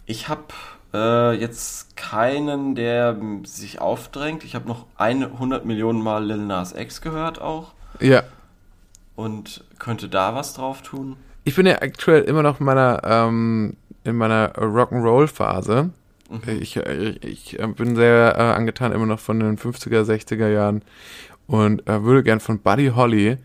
Ich habe äh, jetzt keinen, der sich aufdrängt. Ich habe noch 100 Millionen Mal Lil Nas X gehört auch Ja. und könnte da was drauf tun. Ich bin ja aktuell immer noch in meiner, ähm, in meiner Rock'n'Roll-Phase. Ich, ich, ich äh, bin sehr äh, angetan immer noch von den 50er, 60er Jahren und äh, würde gern von Buddy Holly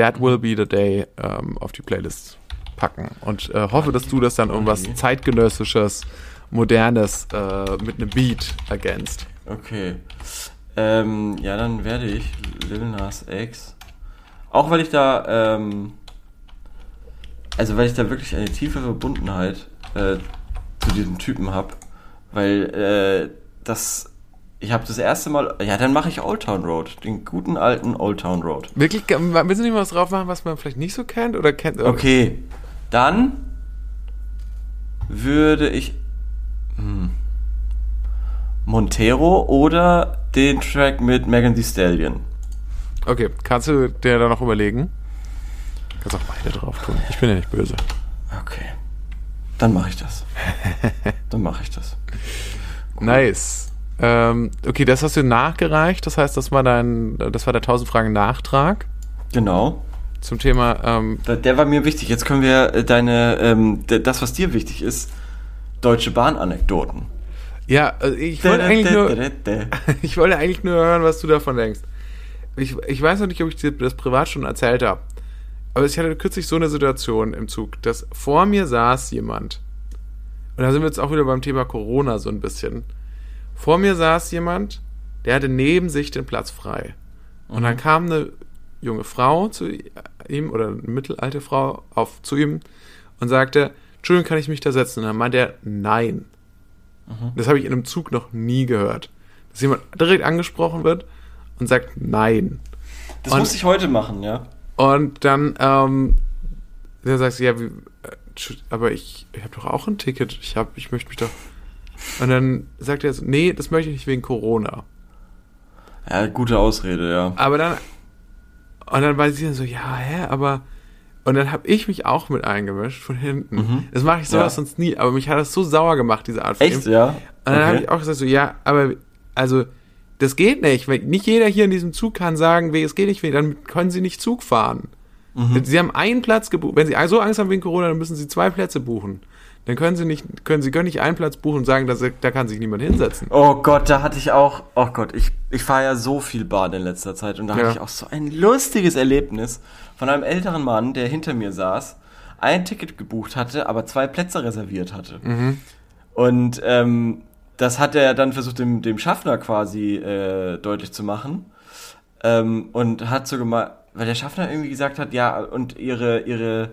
That Will Be the Day ähm, auf die Playlist packen und äh, hoffe, dass du das dann irgendwas zeitgenössisches, modernes äh, mit einem Beat ergänzt. Okay. Ähm, ja, dann werde ich Lil Nas X. Auch weil ich da, ähm, also weil ich da wirklich eine tiefe Verbundenheit äh, zu diesem Typen habe. Weil äh, das, ich habe das erste Mal, ja, dann mache ich Old Town Road, den guten alten Old Town Road. Wirklich, äh, willst du nicht mal was drauf machen, was man vielleicht nicht so kennt oder kennt? Okay, dann würde ich hm, Montero oder den Track mit Megan Thee Stallion. Okay, kannst du dir da noch überlegen? Kannst auch beide drauf tun. Ich bin ja nicht böse. Okay. Dann mache ich das. Dann mache ich das. Nice. Ähm, okay, das hast du nachgereicht. Das heißt, das war dein, das war der 1000 Fragen Nachtrag Genau. zum Thema. Ähm, Da- Der war mir wichtig. Jetzt können wir äh, deine, ähm, das, was dir wichtig ist, Deutsche Bahn-Anekdoten. ja, also ich wollte eigentlich nur, ich wollte eigentlich nur hören, was du davon denkst. Ich, ich weiß noch nicht, ob ich dir das privat schon erzählt habe. Aber ich hatte kürzlich so eine Situation im Zug, dass vor mir saß jemand. Und da sind wir jetzt auch wieder beim Thema Corona so ein bisschen. Vor mir saß jemand, der hatte neben sich den Platz frei. Und dann kam eine junge Frau zu ihm oder eine mittelalte Frau auf zu ihm und sagte, Entschuldigung, kann ich mich da setzen? Und dann meinte er, nein. Das habe ich in einem Zug noch nie gehört. Dass jemand direkt angesprochen wird und sagt nein. Das Und- muss ich heute machen, ja. Und dann, ähm, dann sagst du, ja, wie, äh, aber ich, ich habe doch auch ein Ticket. Ich hab, ich möchte mich doch. Und dann sagt er so, nee, das möchte ich nicht wegen Corona. Ja, gute Ausrede, ja. Aber dann, und dann war sie dann so, ja, hä, aber Und dann habe ich mich auch mit eingemischt von hinten. Das mache ich sowas Ja. sonst nie, aber mich hat das so sauer gemacht, diese Art von Echt, ihm. ja? Und dann habe Okay. ich auch gesagt, so, ja, aber also das geht nicht. Weil nicht jeder hier in diesem Zug kann sagen, es geht nicht, dann können sie nicht Zug fahren. Mhm. Sie haben einen Platz gebucht. Wenn sie so Angst haben wegen Corona, dann müssen sie zwei Plätze buchen. Dann können sie nicht, können sie können nicht einen Platz buchen und sagen, dass, da kann sich niemand hinsetzen. Oh Gott, da hatte ich auch, oh Gott, ich, ich fahre ja so viel Bahn in letzter Zeit und da Ja. hatte ich auch so ein lustiges Erlebnis von einem älteren Mann, der hinter mir saß, ein Ticket gebucht hatte, aber zwei Plätze reserviert hatte. Und ähm, das hat er dann versucht, dem, dem Schaffner quasi äh, deutlich zu machen. Ähm, und hat so gemacht, weil der Schaffner irgendwie gesagt hat, ja, und ihre, ihre,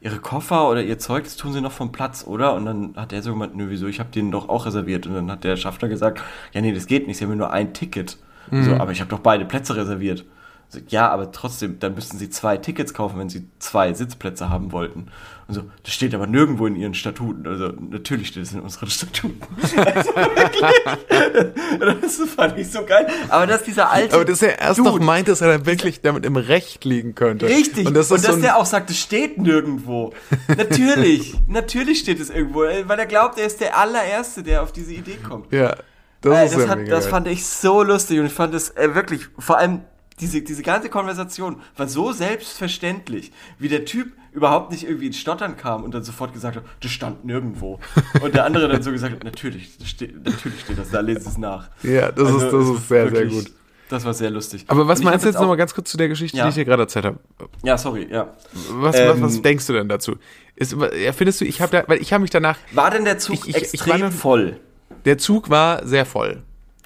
ihre Koffer oder ihr Zeug, das tun sie noch vom Platz, oder? Und dann hat er so gemeint, nö, wieso, ich habe den doch auch reserviert. Und dann hat der Schaffner gesagt, ja, nee, das geht nicht, sie haben ja nur ein Ticket. So, aber ich habe doch beide Plätze reserviert. So, ja, aber trotzdem, dann müssten sie zwei Tickets kaufen, wenn sie zwei Sitzplätze haben wollten. Und so, das steht aber nirgendwo in ihren Statuten. Also, natürlich steht es in unseren Statuten. Also, wirklich. Das fand ich so geil. Aber dass dieser alte. Aber dass er erst Dude, noch meint, dass er dann wirklich damit im Recht liegen könnte. Richtig. Und das ist so ein, der auch sagt, es steht nirgendwo. natürlich. natürlich steht es irgendwo, weil er glaubt, er ist der allererste, der auf diese Idee kommt. ja, das Äh, ist das, hat, das fand ich so lustig und ich fand es äh, wirklich, vor allem diese, diese ganze Konversation war so selbstverständlich, wie der Typ überhaupt nicht irgendwie ins Stottern kam und dann sofort gesagt hat, das stand nirgendwo. Und der andere dann so gesagt hat, natürlich, das steht, natürlich steht das, da lese ich es nach. Ja, das Also, ist, das ist sehr, sehr wirklich- gut. Das war sehr lustig. Aber was ich meinst du jetzt nochmal ganz kurz zu der Geschichte, Ja. die ich dir gerade erzählt habe? Ja, sorry, ja. Was, Ähm, was, was denkst du denn dazu? Ist, ja, findest du, ich habe da, weil ich habe mich danach, War denn der Zug Ich- ich- ich extrem war dann- voll? der Zug war sehr voll.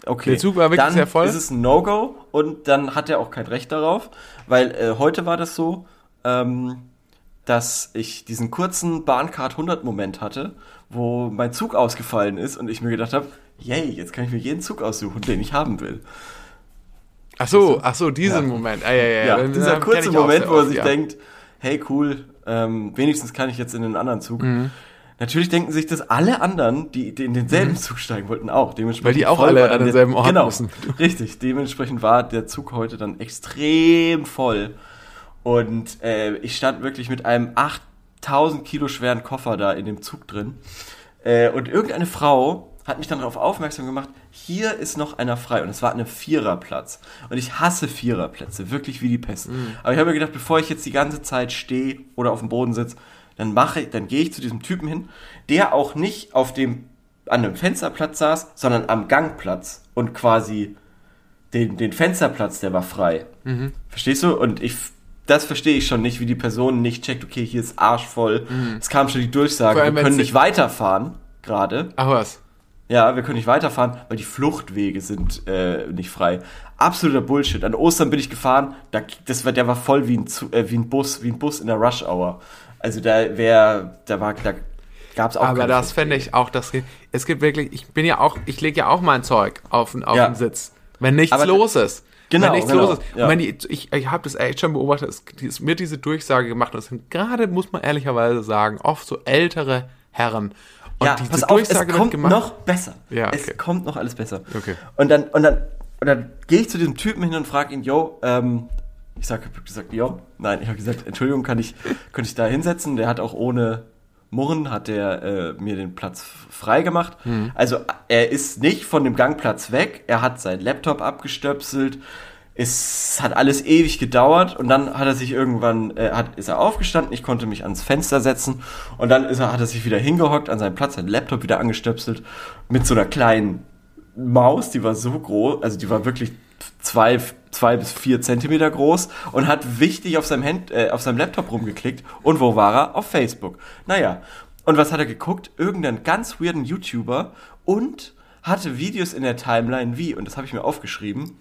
Okay. Der Zug war wirklich dann sehr voll. ist es ein No-Go und dann hat er auch kein Recht darauf, weil äh, heute war das so, ähm, dass ich diesen kurzen Bahncard 100 Moment hatte, wo mein Zug ausgefallen ist und ich mir gedacht habe, yay, jetzt kann ich mir jeden Zug aussuchen, den ich haben will. Ach so, ach so, diesen Ja. Moment. Ah, ja, ja, Ja, den- dieser kurze Moment, wo er sich ja. denkt, hey cool, ähm, wenigstens kann ich jetzt in den anderen Zug. Mhm. Natürlich denken sich das alle anderen, die, in denselben Zug steigen wollten, auch. Dementsprechend Mhm. Weil die auch alle an denselben Ort genau, müssen. Richtig, dementsprechend war der Zug heute dann extrem voll. Und äh, ich stand wirklich mit einem 8000 Kilo schweren Koffer da in dem Zug drin. Äh, und irgendeine Frau hat mich dann darauf aufmerksam gemacht, hier ist noch einer frei. Und es war ein Viererplatz. Und ich hasse Viererplätze, wirklich wie die Pest. Aber ich habe mir gedacht, bevor ich jetzt die ganze Zeit stehe oder auf dem Boden sitze, dann mache dann gehe ich zu diesem Typen hin, der auch nicht auf dem, an einem Fensterplatz saß, sondern am Gangplatz und quasi den, den Fensterplatz, der war frei. Verstehst du? Und ich, das verstehe ich schon nicht, wie die Person nicht checkt, okay, hier ist arschvoll. Es kam schon die Durchsage, allem, wir können nicht weiterfahren, gerade. Ach was. Ja, wir können nicht weiterfahren, weil die Fluchtwege sind äh, nicht frei. Absoluter Bullshit. An Ostern bin ich gefahren, da, das war, der war voll wie ein, äh, wie ein Bus, wie ein Bus in der Rush Hour. Also da wäre, da war, da gab's auch Aber das fände ich auch, das, es gibt wirklich, ich bin ja auch, ich lege ja auch mein Zeug auf, auf Ja. den Sitz. Wenn nichts Aber- los ist. Genau, Wenn nichts genau, los ist. ja. Und wenn die, ich ich habe das echt schon beobachtet, es es wird diese Durchsage gemacht. Und es sind gerade, muss man ehrlicherweise sagen, oft so ältere Herren. Und ja, diese pass auf, es Durchsage wird kommt noch besser. Ja, Es okay. kommt noch alles besser. Okay. Und dann, und dann, und dann gehe ich zu diesem Typen hin und frage ihn, yo, ähm, ich sag, hab gesagt, yo, nein, ich habe gesagt, Entschuldigung, kann ich, könnte ich da hinsetzen? Der hat auch ohne Murren, hat der äh, mir den Platz frei gemacht. Mhm. Also er ist nicht von dem Gangplatz weg, er hat seinen Laptop abgestöpselt, es hat alles ewig gedauert. Und dann hat er sich irgendwann, äh, hat, ist er aufgestanden, ich konnte mich ans Fenster setzen. Und dann ist er, hat er sich wieder hingehockt an seinen Platz, seinen Laptop wieder angestöpselt mit so einer kleinen Maus, die war so groß, also die war wirklich zwei, zwei bis vier Zentimeter groß und hat wichtig auf seinem, Hand, äh, auf seinem Laptop rumgeklickt. Und wo war er? Auf Facebook. Naja, und was hat er geguckt? Irgendeinen ganz weirden YouTuber und hatte Videos in der Timeline wie, und das habe ich mir aufgeschrieben,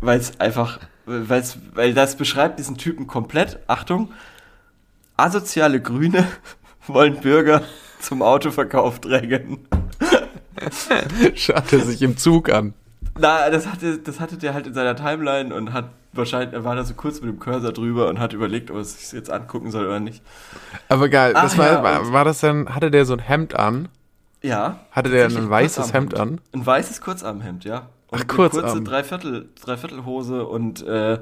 weil es einfach, weil's, weil das beschreibt diesen Typen komplett. Achtung, asoziale Grüne wollen Bürger zum Autoverkauf drängen. Schaut er sich im Zug an. Na, das hatte, das hatte der halt in seiner Timeline und hat wahrscheinlich, er war da so kurz mit dem Cursor drüber und hat überlegt, ob er es sich jetzt angucken soll oder nicht. Aber geil, das Ach war, ja, war, war das denn, hatte der so ein Hemd an? Ja. Hatte der ein weißes. Hemd an? Ein weißes Kurzarmhemd, ja. Und Ach, Kurzarm. kurze Dreiviertel, Dreiviertelhose und äh,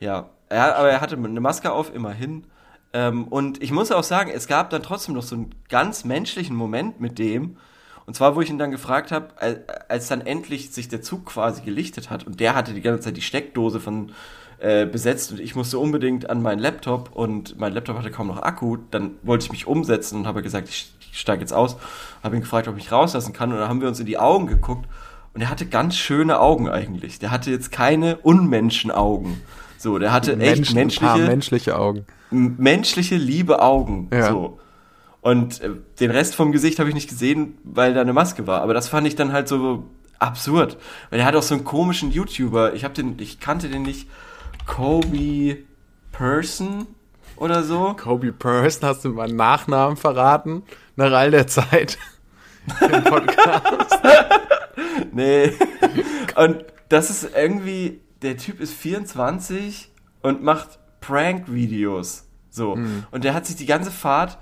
ja. ja, aber er hatte eine Maske auf, immerhin. Ähm, und ich muss auch sagen, es gab dann trotzdem noch so einen ganz menschlichen Moment mit dem. Und zwar, wo ich ihn dann gefragt habe, als, dann endlich sich der Zug quasi gelichtet hat und der hatte die ganze Zeit die Steckdose von äh, besetzt und ich musste unbedingt an meinen Laptop und mein Laptop hatte kaum noch Akku, dann wollte ich mich umsetzen und habe gesagt, ich, ich steige jetzt aus, habe ihn gefragt, ob ich rauslassen kann und dann haben wir uns in die Augen geguckt und er hatte ganz schöne Augen eigentlich. Der hatte jetzt keine Unmenschenaugen. So, der hatte echt Menschen, menschliche, menschliche Augen. menschliche, liebe Augen. Ja. So. Und äh, den Rest vom Gesicht habe ich nicht gesehen, weil da eine Maske war. Aber das fand ich dann halt so absurd. Weil er hat auch so einen komischen YouTuber. Ich habe den, ich kannte den nicht. Kobe Person oder so. Kobe Person, hast du meinen Nachnamen verraten? Nach all der Zeit. Im Podcast. Nee. Und das ist irgendwie, der Typ ist 24 und macht Prank-Videos. So. Und der hat sich die ganze Fahrt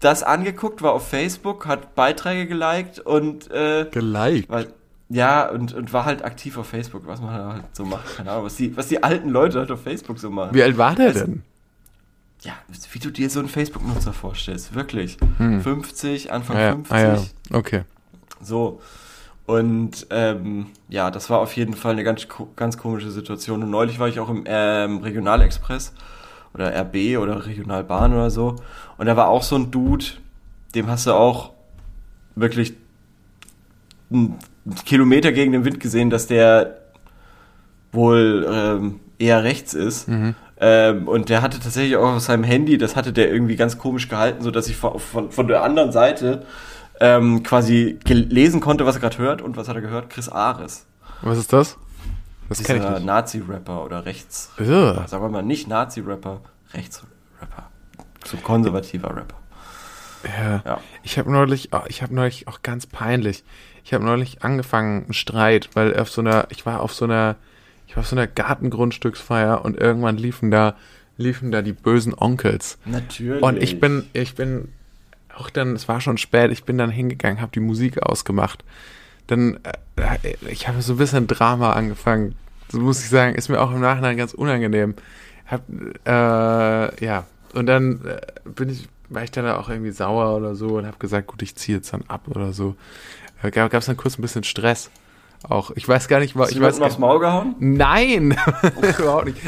das angeguckt, war auf Facebook, hat Beiträge geliked und äh, Geliked. weil, ja, und, und war halt aktiv auf Facebook, was man halt so macht. Keine Ahnung, was die, was die alten Leute halt auf Facebook so machen. Wie alt war der Also- denn? Ja, wie du dir so einen Facebook-Nutzer vorstellst, wirklich. 50, Anfang Ah ja, 50. ah, ja. okay. So. Und ähm, ja, das war auf jeden Fall eine ganz, ganz komische Situation. Und neulich war ich auch im ähm, Regionalexpress oder RB oder Regionalbahn oder so. Und da war auch so ein Dude, dem hast du auch wirklich einen Kilometer gegen den Wind gesehen, dass der wohl ähm, eher rechts ist. Ähm, und der hatte tatsächlich auch auf seinem Handy, das hatte der irgendwie ganz komisch gehalten, so dass ich von, von, von der anderen Seite ähm, quasi gelesen konnte, was er gerade hört. Und was hat er gehört? Chris Ares. Was ist das? Das kenne ich nicht. Nazi-Rapper oder rechts. Ugh. Sagen wir mal, nicht Nazi-Rapper, Rechts-Rapper. So konservativer Rapper. Ja. Ja. Ich habe neulich, oh, ich habe neulich auch ganz peinlich. Ich habe neulich angefangen einen Streit, weil auf so einer, ich war auf so einer, ich war auf so einer Gartengrundstücksfeier und irgendwann liefen da, liefen da die bösen Onkels. Natürlich. Und ich bin, ich bin auch dann, es war schon spät, ich bin dann hingegangen, habe die Musik ausgemacht. Dann, äh, ich habe so ein bisschen Drama angefangen. So muss ich sagen, ist mir auch im Nachhinein ganz unangenehm. Hab, äh, ja, und dann äh, bin ich, war ich dann auch irgendwie sauer oder so und habe gesagt, gut, ich ziehe jetzt dann ab oder so. Äh, gab es dann kurz ein bisschen Stress. Auch, ich weiß gar nicht, wa- Hast du ich weiß aufs Maul gehauen? Nein, überhaupt nicht.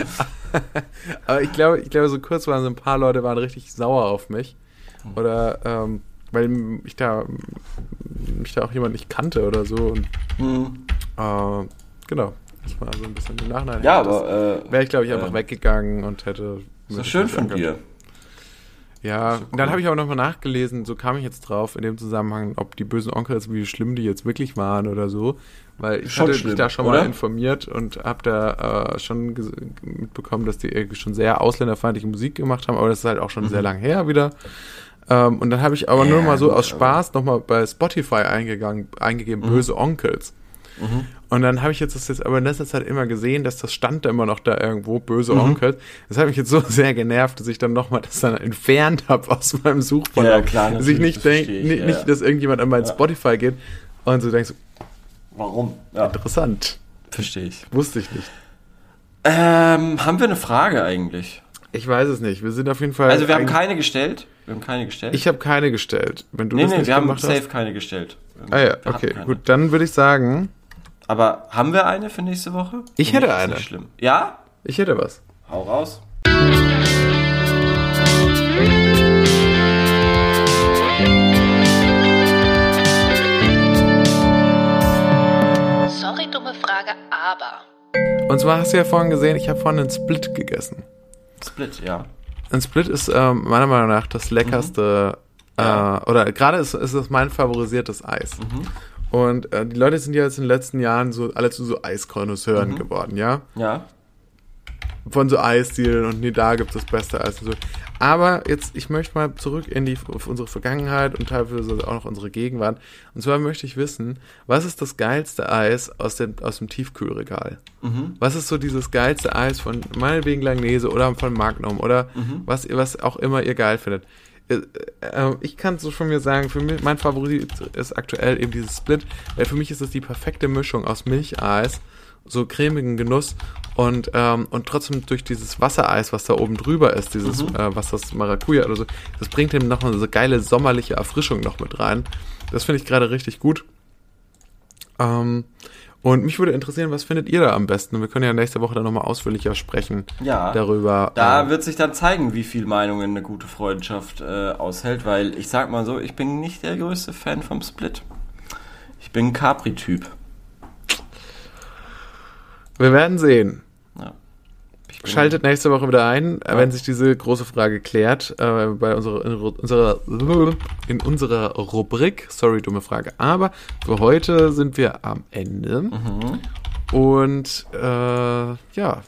Aber ich glaube, ich glaube, so kurz waren so ein paar Leute waren richtig sauer auf mich. Oder ähm, weil ich da mich da auch jemand nicht kannte oder so. Und Hm. äh, genau, das war so ein bisschen im Nachhinein. Ja, aber äh, wäre ich, glaube ich, einfach äh, weggegangen und hätte. ist das schön von dir. Ja, und dann cool. habe ich auch nochmal nachgelesen, so kam ich jetzt drauf in dem Zusammenhang, ob die bösen Onkels, wie schlimm die jetzt wirklich waren oder so. Weil ich Schon hatte schlimm, mich da schon oder? mal informiert und habe da äh, schon mitbekommen, dass die irgendwie schon sehr ausländerfeindliche Musik gemacht haben, aber das ist halt auch schon sehr lang her wieder. Ähm, und dann habe ich aber nur Mhm. Ja, mal so aus aber- Spaß nochmal bei Spotify eingegangen, eingegeben, Mhm. böse Onkels. Und dann habe ich jetzt das jetzt aber in letzter Zeit immer gesehen, dass das stand da immer noch da irgendwo, böse Mhm. Onkels. Das hat mich jetzt so sehr genervt, dass ich dann nochmal das dann entfernt habe aus meinem Suchverlauf. Ja, klar, Dass ich nicht denke, nicht, ja, nicht, dass irgendjemand an mein Ja. Spotify geht und so denkst, Warum? Ja, interessant. verstehe ich. Wusste ich nicht. Ähm, haben wir eine Frage eigentlich? Ich weiß es nicht. Wir sind auf jeden Fall. Also wir haben keine gestellt. Wir haben keine gestellt. Ich habe keine gestellt. Wenn du nee, das nee, nicht wir haben safe hast. keine gestellt. Ah ja, Wir okay, gut. Dann würde ich sagen, Aber haben wir eine für nächste Woche? Ich Wenn hätte nicht, ist eine. Nicht schlimm. Ja? ich hätte was. Hau raus. Sorry, dumme Frage, aber. Und zwar hast du ja vorhin gesehen, ich habe vorhin einen Split gegessen. Split, ja. Ein Split ist ähm, meiner Meinung nach das leckerste, Mhm. Äh, oder gerade ist, ist es mein favorisiertes Eis. Mhm. Und äh, die Leute sind ja jetzt in den letzten Jahren so alle zu so Eiskonnoisseuren Mhm. geworden, ja? Ja. Von so Eisdielen und nee, da gibt es das beste Eis und so. Aber jetzt, ich möchte mal zurück in die auf unsere Vergangenheit und teilweise auch noch unsere Gegenwart. Und zwar möchte ich wissen, was ist das geilste Eis aus dem, aus dem Tiefkühlregal? Mhm. Was ist so dieses geilste Eis von meinetwegen Langnese oder von Magnum oder Mhm. was, was auch immer ihr geil findet? äh, äh, ich kann so von mir sagen, für mich, mein Favorit ist aktuell eben dieses Split, weil für mich ist es die perfekte Mischung aus Milcheis, so cremigen Genuss und, ähm, und trotzdem durch dieses Wassereis, was da oben drüber ist, dieses, Mhm. äh, was das Maracuja oder so, das bringt ihm nochmal so geile sommerliche Erfrischung noch mit rein. Das finde ich gerade richtig gut. Ähm, und mich würde interessieren, was findet ihr da am besten? Wir können ja nächste Woche dann nochmal ausführlicher sprechen Ja. darüber. Da ähm, wird sich dann zeigen, wie viel Meinungen eine gute Freundschaft äh, aushält, weil ich sag mal so, ich bin nicht der größte Fan vom Split. Ich bin ein Capri-Typ. Wir werden sehen. Ja. Schaltet nächste Woche wieder ein, äh, wenn sich diese große Frage klärt, äh, bei unserer, in unserer, in unserer Rubrik. Sorry, dumme Frage. Aber für heute sind wir am Ende. Mhm. Und äh, ja,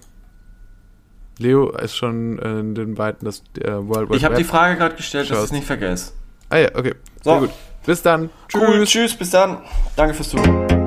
Leo ist schon in den Weiten des äh, World Wide Ich habe die Frage gerade gestellt, dass ich Schaust. es nicht vergesse. Ah ja, okay. So. Sehr gut. Bis dann. Cool, tschüss, bis dann. Danke fürs Zuhören.